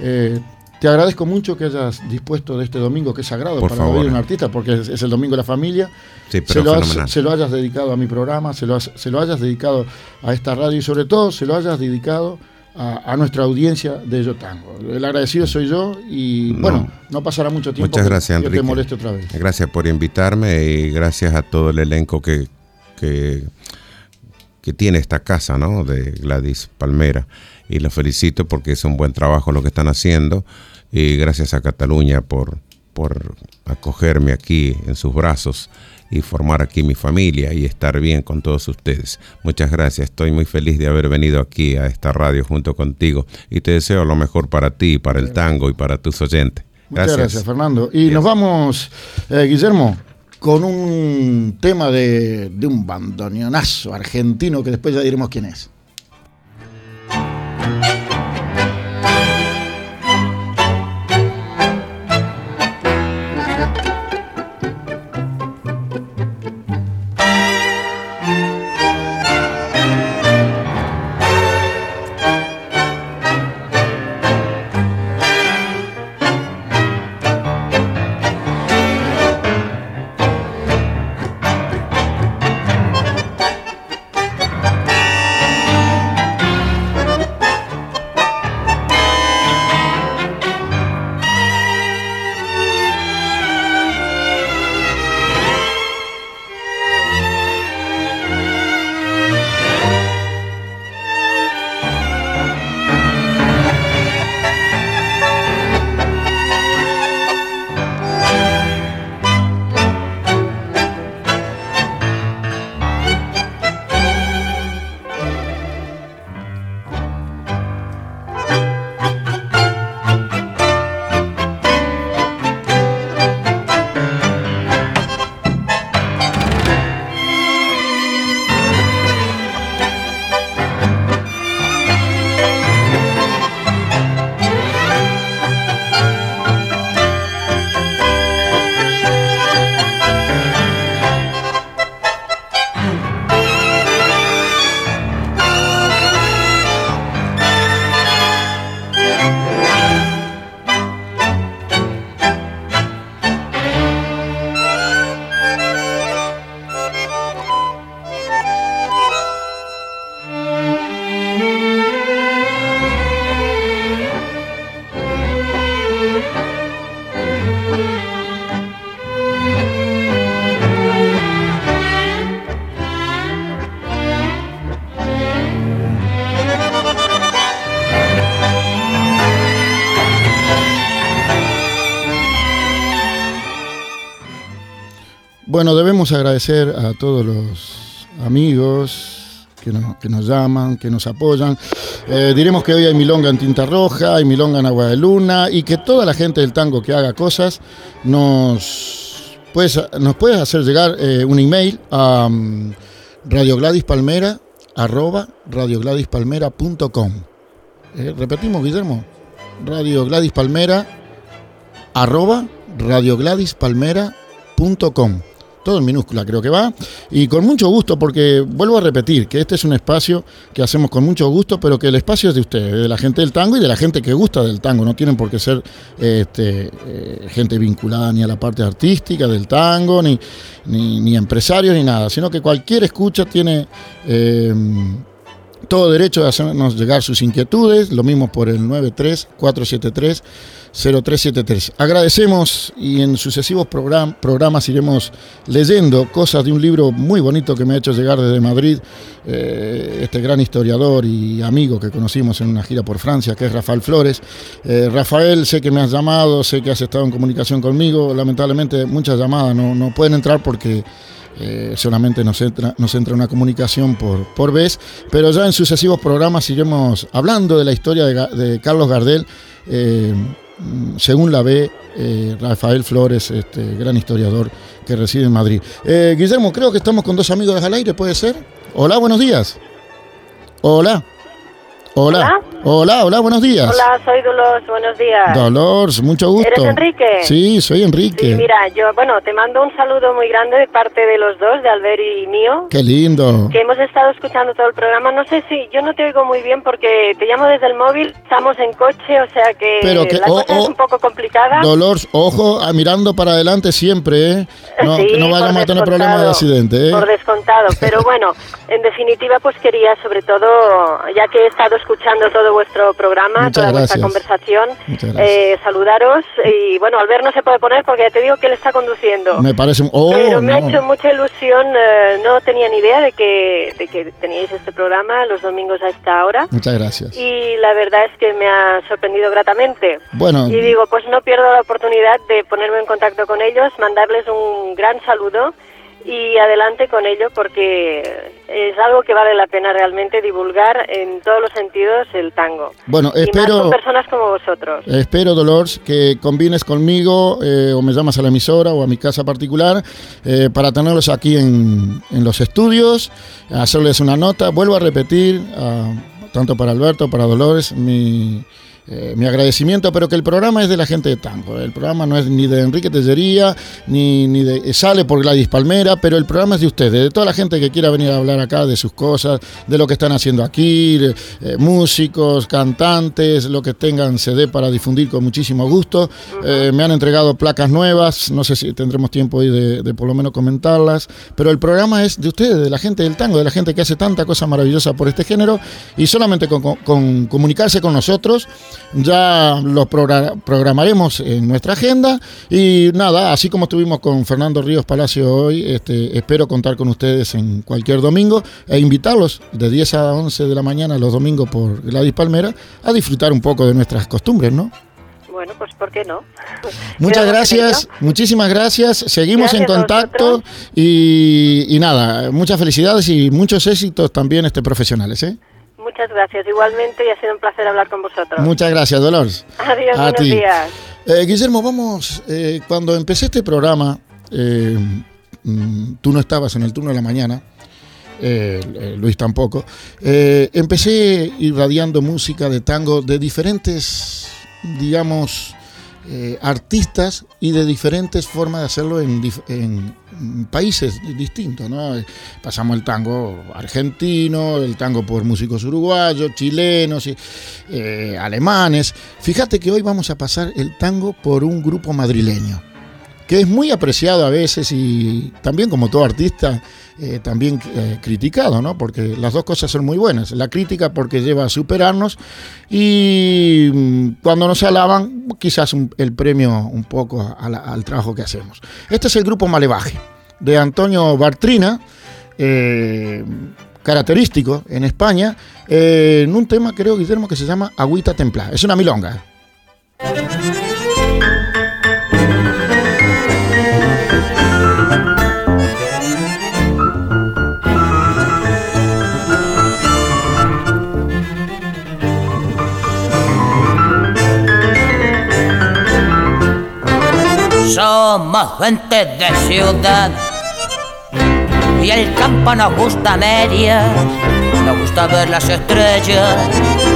Eh, te agradezco mucho que hayas dispuesto de este domingo, que es sagrado
Por
para
favor.
oír un artista, porque es, es el domingo de la familia.
Sí,
se, lo has-
fenomenal.
se lo hayas dedicado a mi programa, se lo, has- se lo hayas dedicado a esta radio y sobre todo se lo hayas dedicado a, a nuestra audiencia de Yo Tango. El agradecido soy yo y
No.
bueno, no pasará mucho tiempo
Muchas
que
gracias,
yo te moleste otra vez.
Gracias por invitarme y gracias a todo el elenco que, que, que tiene esta casa, ¿no? De Gladys Palmera. Y los felicito porque es un buen trabajo lo que están haciendo. Y gracias a Cataluña por, por acogerme aquí en sus brazos y formar aquí mi familia y estar bien con todos ustedes. Muchas gracias. Estoy muy feliz de haber venido aquí a esta radio junto contigo y te deseo lo mejor para ti, para el tango y para tus oyentes.
Muchas gracias, Fernando. Y nos vamos, eh, Guillermo, con un tema de, de un bandoneonazo argentino que después ya diremos quién es. Bueno, debemos agradecer a todos los amigos que nos, que nos llaman, que nos apoyan. Eh, diremos que hoy hay milonga en tinta roja, hay milonga en agua de luna y que toda la gente del tango que haga cosas nos, puedes, nos puedes hacer llegar eh, un email a um, Radio Gladys Palmera arroba radiogradispalmera.com. Eh, repetimos, Guillermo. Radio Gladys Palmera arroba radiogradispalmera.com todo en minúscula creo que va, y con mucho gusto, porque vuelvo a repetir que este es un espacio que hacemos con mucho gusto, pero que el espacio es de ustedes, de la gente del tango y de la gente que gusta del tango, no tienen por qué ser este, eh, gente vinculada ni a la parte artística del tango, ni, ni, ni empresarios, ni nada, sino que cualquier escucha tiene... eh, todo derecho de hacernos llegar sus inquietudes, lo mismo por el 93-473-0373. Agradecemos y en sucesivos program- programas iremos leyendo cosas de un libro muy bonito que me ha hecho llegar desde Madrid eh, este gran historiador y amigo que conocimos en una gira por Francia, que es Rafael Flores. Eh, Rafael, sé que me has llamado, sé que has estado en comunicación conmigo, lamentablemente muchas llamadas no, no pueden entrar porque... Eh, solamente nos entra, nos entra una comunicación por, por vez, pero ya en sucesivos programas iremos hablando de la historia de, Carlos Gardel, eh, según la ve eh, Rafael Flores, este gran historiador que reside en Madrid. Eh, Guillermo, creo que estamos con dos amigos al aire, ¿puede ser? Hola, buenos días. Hola. Hola. Hola, hola, buenos días.
Hola, soy Dolores, buenos días.
Dolores, mucho gusto.
¿Eres Enrique?
Sí, soy Enrique.
Sí, mira, yo, bueno, te mando un saludo muy grande de parte de los dos, de Albert y mío,
Qué lindo.
que hemos estado escuchando todo el programa. No sé si, yo no te oigo muy bien porque te llamo desde el móvil, estamos en coche, o sea que,
Pero que-
la
oh,
cosa
oh.
es un poco complicada.
Dolores, ojo, ah, mirando para adelante siempre, ¿eh? [LAUGHS] No,
Sí,
que no vayamos a tener problemas de accidente, ¿eh?
Por descontado, pero bueno, en definitiva pues quería sobre todo, ya que he estado escuchando todo vuestro programa,
Muchas
toda vuestra
gracias.
conversación,
Muchas gracias.
eh, saludaros y bueno, Albert no se puede poner porque ya te digo que él está conduciendo.
Me parece... un- Oh,
Pero me ha hecho mucha ilusión, eh, no tenía ni idea de que, de que teníais este programa los domingos a esta hora.
Muchas gracias.
Y la verdad es que me ha sorprendido gratamente.
Bueno,
Y digo, pues no pierdo la oportunidad de ponerme en contacto con ellos, mandarles un gran saludo y adelante con ello porque es algo que vale la pena realmente divulgar en todos los sentidos el tango.
bueno,
Y más
espero...
con personas como vosotros.
Espero, Dolores, que combines conmigo eh, o me llamas a la emisora o a mi casa particular eh, para tenerlos aquí en, en los estudios, hacerles una nota. Vuelvo a repetir, ah, tanto para Alberto, para Dolores, mi, eh, mi agradecimiento, pero que el programa es de la gente de tango. El programa no es ni de Enrique Tellería, ni, ni de. eh, sale por Gladys Palmera, pero el programa es de ustedes, de toda la gente que quiera venir a hablar acá de sus cosas, de lo que están haciendo aquí, eh, músicos, cantantes, lo que tengan CD para difundir con muchísimo gusto. Eh, me han entregado placas nuevas, no sé si tendremos tiempo hoy de, de por lo menos comentarlas, pero el programa es de ustedes, de la gente del tango, de la gente que hace tanta cosa maravillosa por este género y solamente con, con- con comunicarse con nosotros ya los progra- programaremos en nuestra agenda y nada, así como estuvimos con Fernando Ríos Palacio hoy, este, espero contar con ustedes en cualquier domingo e invitarlos de 10 a 11 de la mañana los domingos por Gladys Palmera a disfrutar un poco de nuestras costumbres, ¿no?
Bueno, pues ¿por qué no? [LAUGHS]
Muchas gracias, muchísimas gracias. Seguimos en
Gracias
contacto y nada, muchas felicidades y muchos éxitos también este profesionales. ¿eh?
Muchas gracias. Igualmente y ha sido un placer hablar con vosotros.
Muchas gracias, Dolores.
Adiós,
A
buenos
ti.
días.
Eh, Guillermo, vamos, eh, cuando empecé este programa, eh, mm, tú no estabas en el turno de la mañana, Luis tampoco, empecé irradiando música de tango de diferentes, digamos, eh, artistas y de diferentes formas de hacerlo en, países distintos. ¿no? Eh, Pasamos el tango argentino, el tango por músicos uruguayos, chilenos, eh, alemanes. Fíjate que hoy vamos a pasar el tango por un grupo madrileño que es muy apreciado a veces y también como todo artista, eh, también eh, criticado, ¿no? Porque las dos cosas son muy buenas. La crítica porque lleva a superarnos y mm, cuando nos alaban, quizás el premio un poco al trabajo que hacemos. Este es el grupo Malevaje, de Antonio Bartrina, eh, característico en España, en un tema creo, Guillermo, que se llama Agüita Templada. Es una milonga.
Somos gente de ciudad y el campo nos gusta a medias. Nos gusta ver las estrellas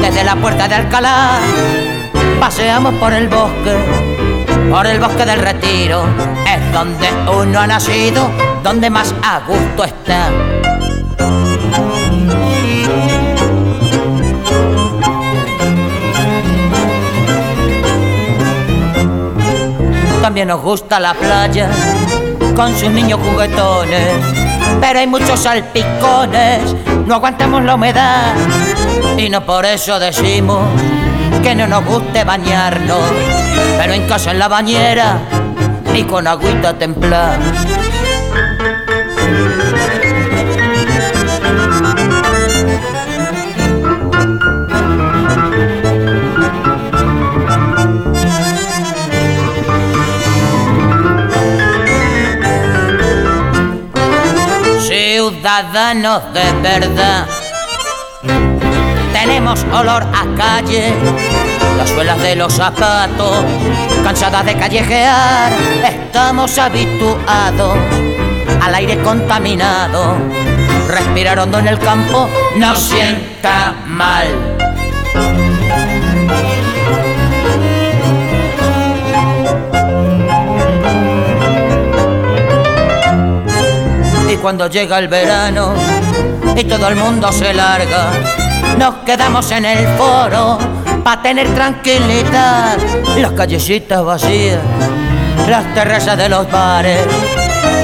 desde la puerta de Alcalá. Paseamos por el bosque por el bosque del retiro. Es donde uno ha nacido, donde más a gusto está. También nos gusta la playa con sus niños juguetones, pero hay muchos salpicones, no aguantamos la humedad. Y no por eso decimos que no nos guste bañarnos, pero en casa en la bañera y con agüita templada. Ciudadanos de verdad tenemos olor a calle, las suelas de los zapatos, cansadas de callejear, estamos habituados al aire contaminado. Respirar hondo en el campo no sienta mal. Cuando llega el verano y todo el mundo se larga, nos quedamos en el foro para tener tranquilidad. Las callecitas vacías, las terrazas de los bares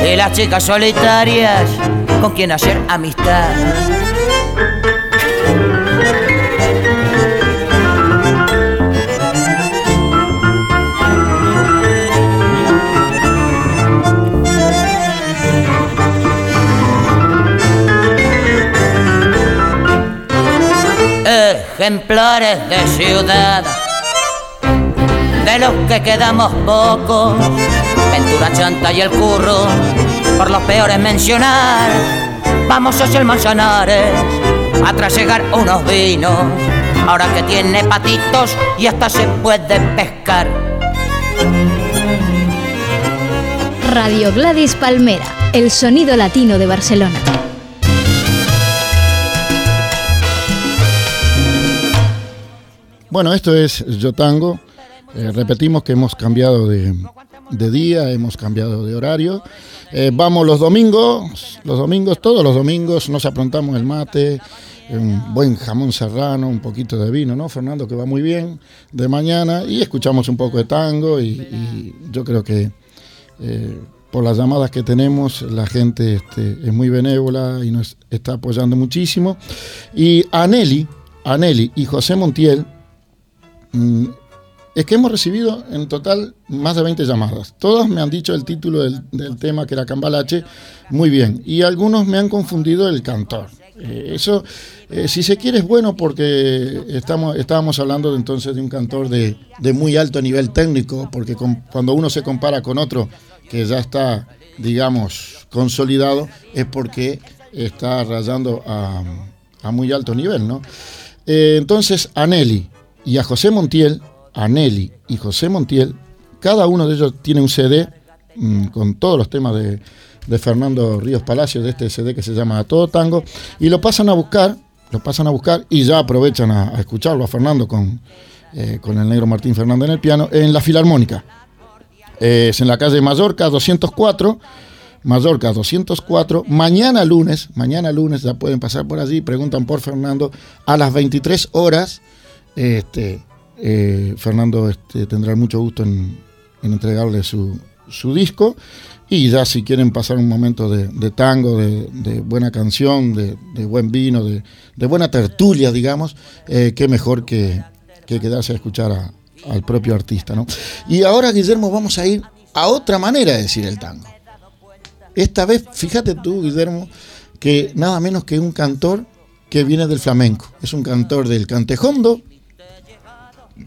y las chicas solitarias con quien hacer amistad. Ejemplares de ciudad, de los que quedamos pocos, Ventura Chanta y el Curro, por los peores mencionar, vamos hacia el Manzanares, a trasegar unos vinos, ahora que tiene patitos y hasta se puede pescar.
Radio Gladys Palmera, el sonido latino de Barcelona.
Bueno, esto es Yo Tango. Eh, repetimos que hemos cambiado de, día, hemos cambiado de horario. Eh, vamos los domingos, los domingos, todos los domingos nos aprontamos el mate, un buen jamón serrano, un poquito de vino, ¿no, Fernando? Que va muy bien de mañana y escuchamos un poco de tango y, yo creo que eh, por las llamadas que tenemos la gente este, es muy benévola y nos está apoyando muchísimo. Y Aneli, Aneli y José Montiel, es que hemos recibido en total más de 20 llamadas. Todos me han dicho el título del, tema, que era Cambalache, muy bien. Y algunos me han confundido el cantor. Eh, eso, eh, si se quiere, es bueno porque estamos, estábamos hablando entonces de un cantor de, muy alto nivel técnico, porque cuando uno se compara con otro que ya está, digamos, consolidado, es porque está rayando a, a muy alto nivel, ¿no? Eh, entonces, a Nelly y a José Montiel, a Nelly y José Montiel, cada uno de ellos tiene un CD mm, con todos los temas de, Fernando Ríos Palacios, de este CD que se llama Todo Tango, y lo pasan a buscar, lo pasan a buscar y ya aprovechan a, escucharlo a Fernando con, eh, con el negro Martín Fernández en el piano, en la Filarmónica. Es en la calle Mallorca 204. Mallorca 204. Mañana lunes, mañana lunes ya pueden pasar por allí, preguntan por Fernando a las 23 horas. Este, eh, Fernando este, tendrá mucho gusto en, en entregarle su, disco. Y ya si quieren pasar un momento de, tango, de, buena canción, de, buen vino, de, buena tertulia, digamos, eh, qué mejor que, que quedarse a escuchar al propio artista. ¿no? Y ahora, Guillermo, vamos a ir a otra manera de decir el tango. Esta vez, fíjate tú, Guillermo, que nada menos que un cantor que viene del flamenco. Es un cantor del cantejondo,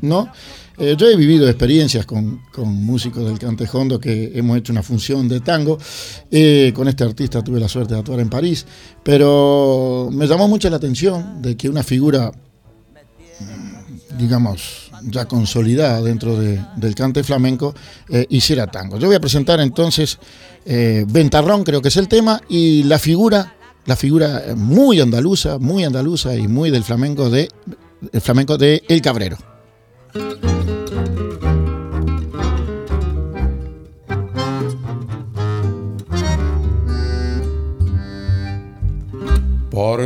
¿no? Eh, yo he vivido experiencias con, con músicos del cantejondo que hemos hecho una función de tango. Eh, con este artista tuve la suerte de actuar en París, pero me llamó mucho la atención de que una figura, mm, digamos, ya consolidada dentro de- del cante flamenco, eh, hiciera tango. Yo voy a presentar entonces Ventarrón, creo que es el tema, y la figura, la figura muy andaluza, muy andaluza y muy del flamenco de, el flamenco de El Cabrero.
Por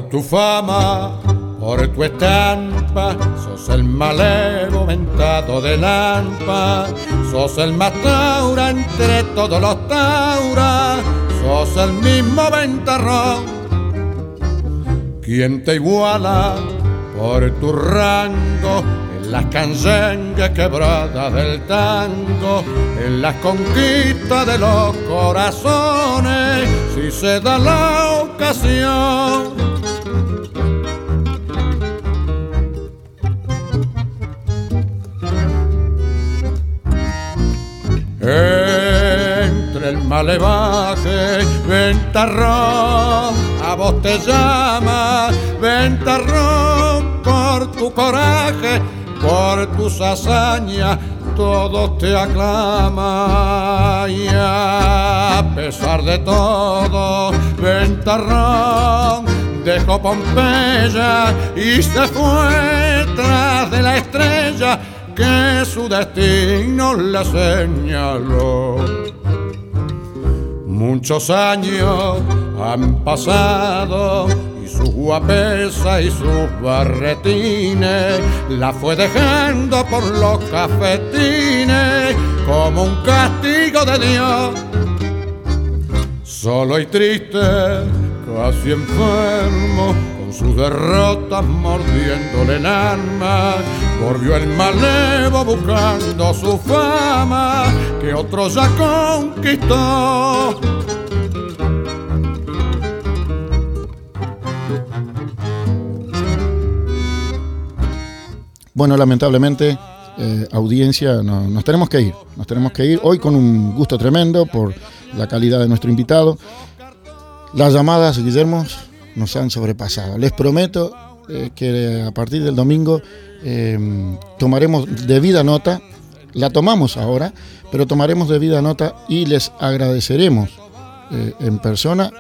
tu fama, por tu estampa, sos el malevo mentado de Lampa, sos el más taura entre todos los tauras, sos el mismo ventarrón. ¿Quién te iguala por tu rango? Las canyengues quebradas del tango, en las conquistas de los corazones, si se da la ocasión. Entre el malevaje, ventarrón, a vos te llama, ventarrón, por tu coraje, por tus hazañas, todos te aclaman y a pesar de todo, ventarrón dejó Pompeya y se fue tras de la estrella que su destino le señaló. Muchos años han pasado y su guapesa y sus barretines la fue dejando por los cafetines como un castigo de Dios. Solo y triste, casi enfermo, con sus derrotas mordiéndole el alma, volvió el malevo buscando su fama que otro ya conquistó.
Bueno, lamentablemente, eh, audiencia, no- nos tenemos que ir. Nos tenemos que ir hoy con un gusto tremendo por la calidad de nuestro invitado. Las llamadas, Guillermo, nos han sobrepasado. Les prometo eh, que a partir del domingo eh, tomaremos debida nota. La tomamos ahora, pero tomaremos debida nota y les agradeceremos eh, en persona,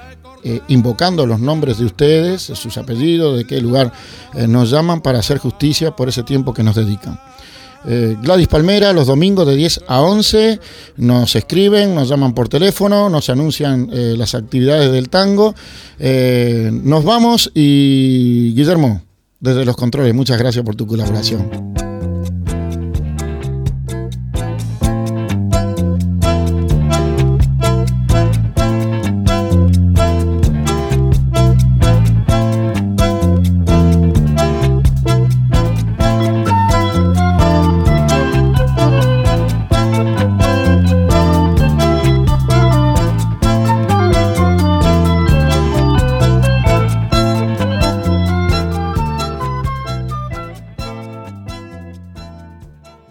eh, invocando los nombres de ustedes, sus apellidos, de qué lugar eh, nos llaman para hacer justicia por ese tiempo que nos dedican. Eh, Gladys Palmera, los domingos de 10 a 11, nos escriben, nos llaman por teléfono, nos anuncian las actividades del tango. Nos vamos y Guillermo, desde los controles, muchas gracias por tu colaboración.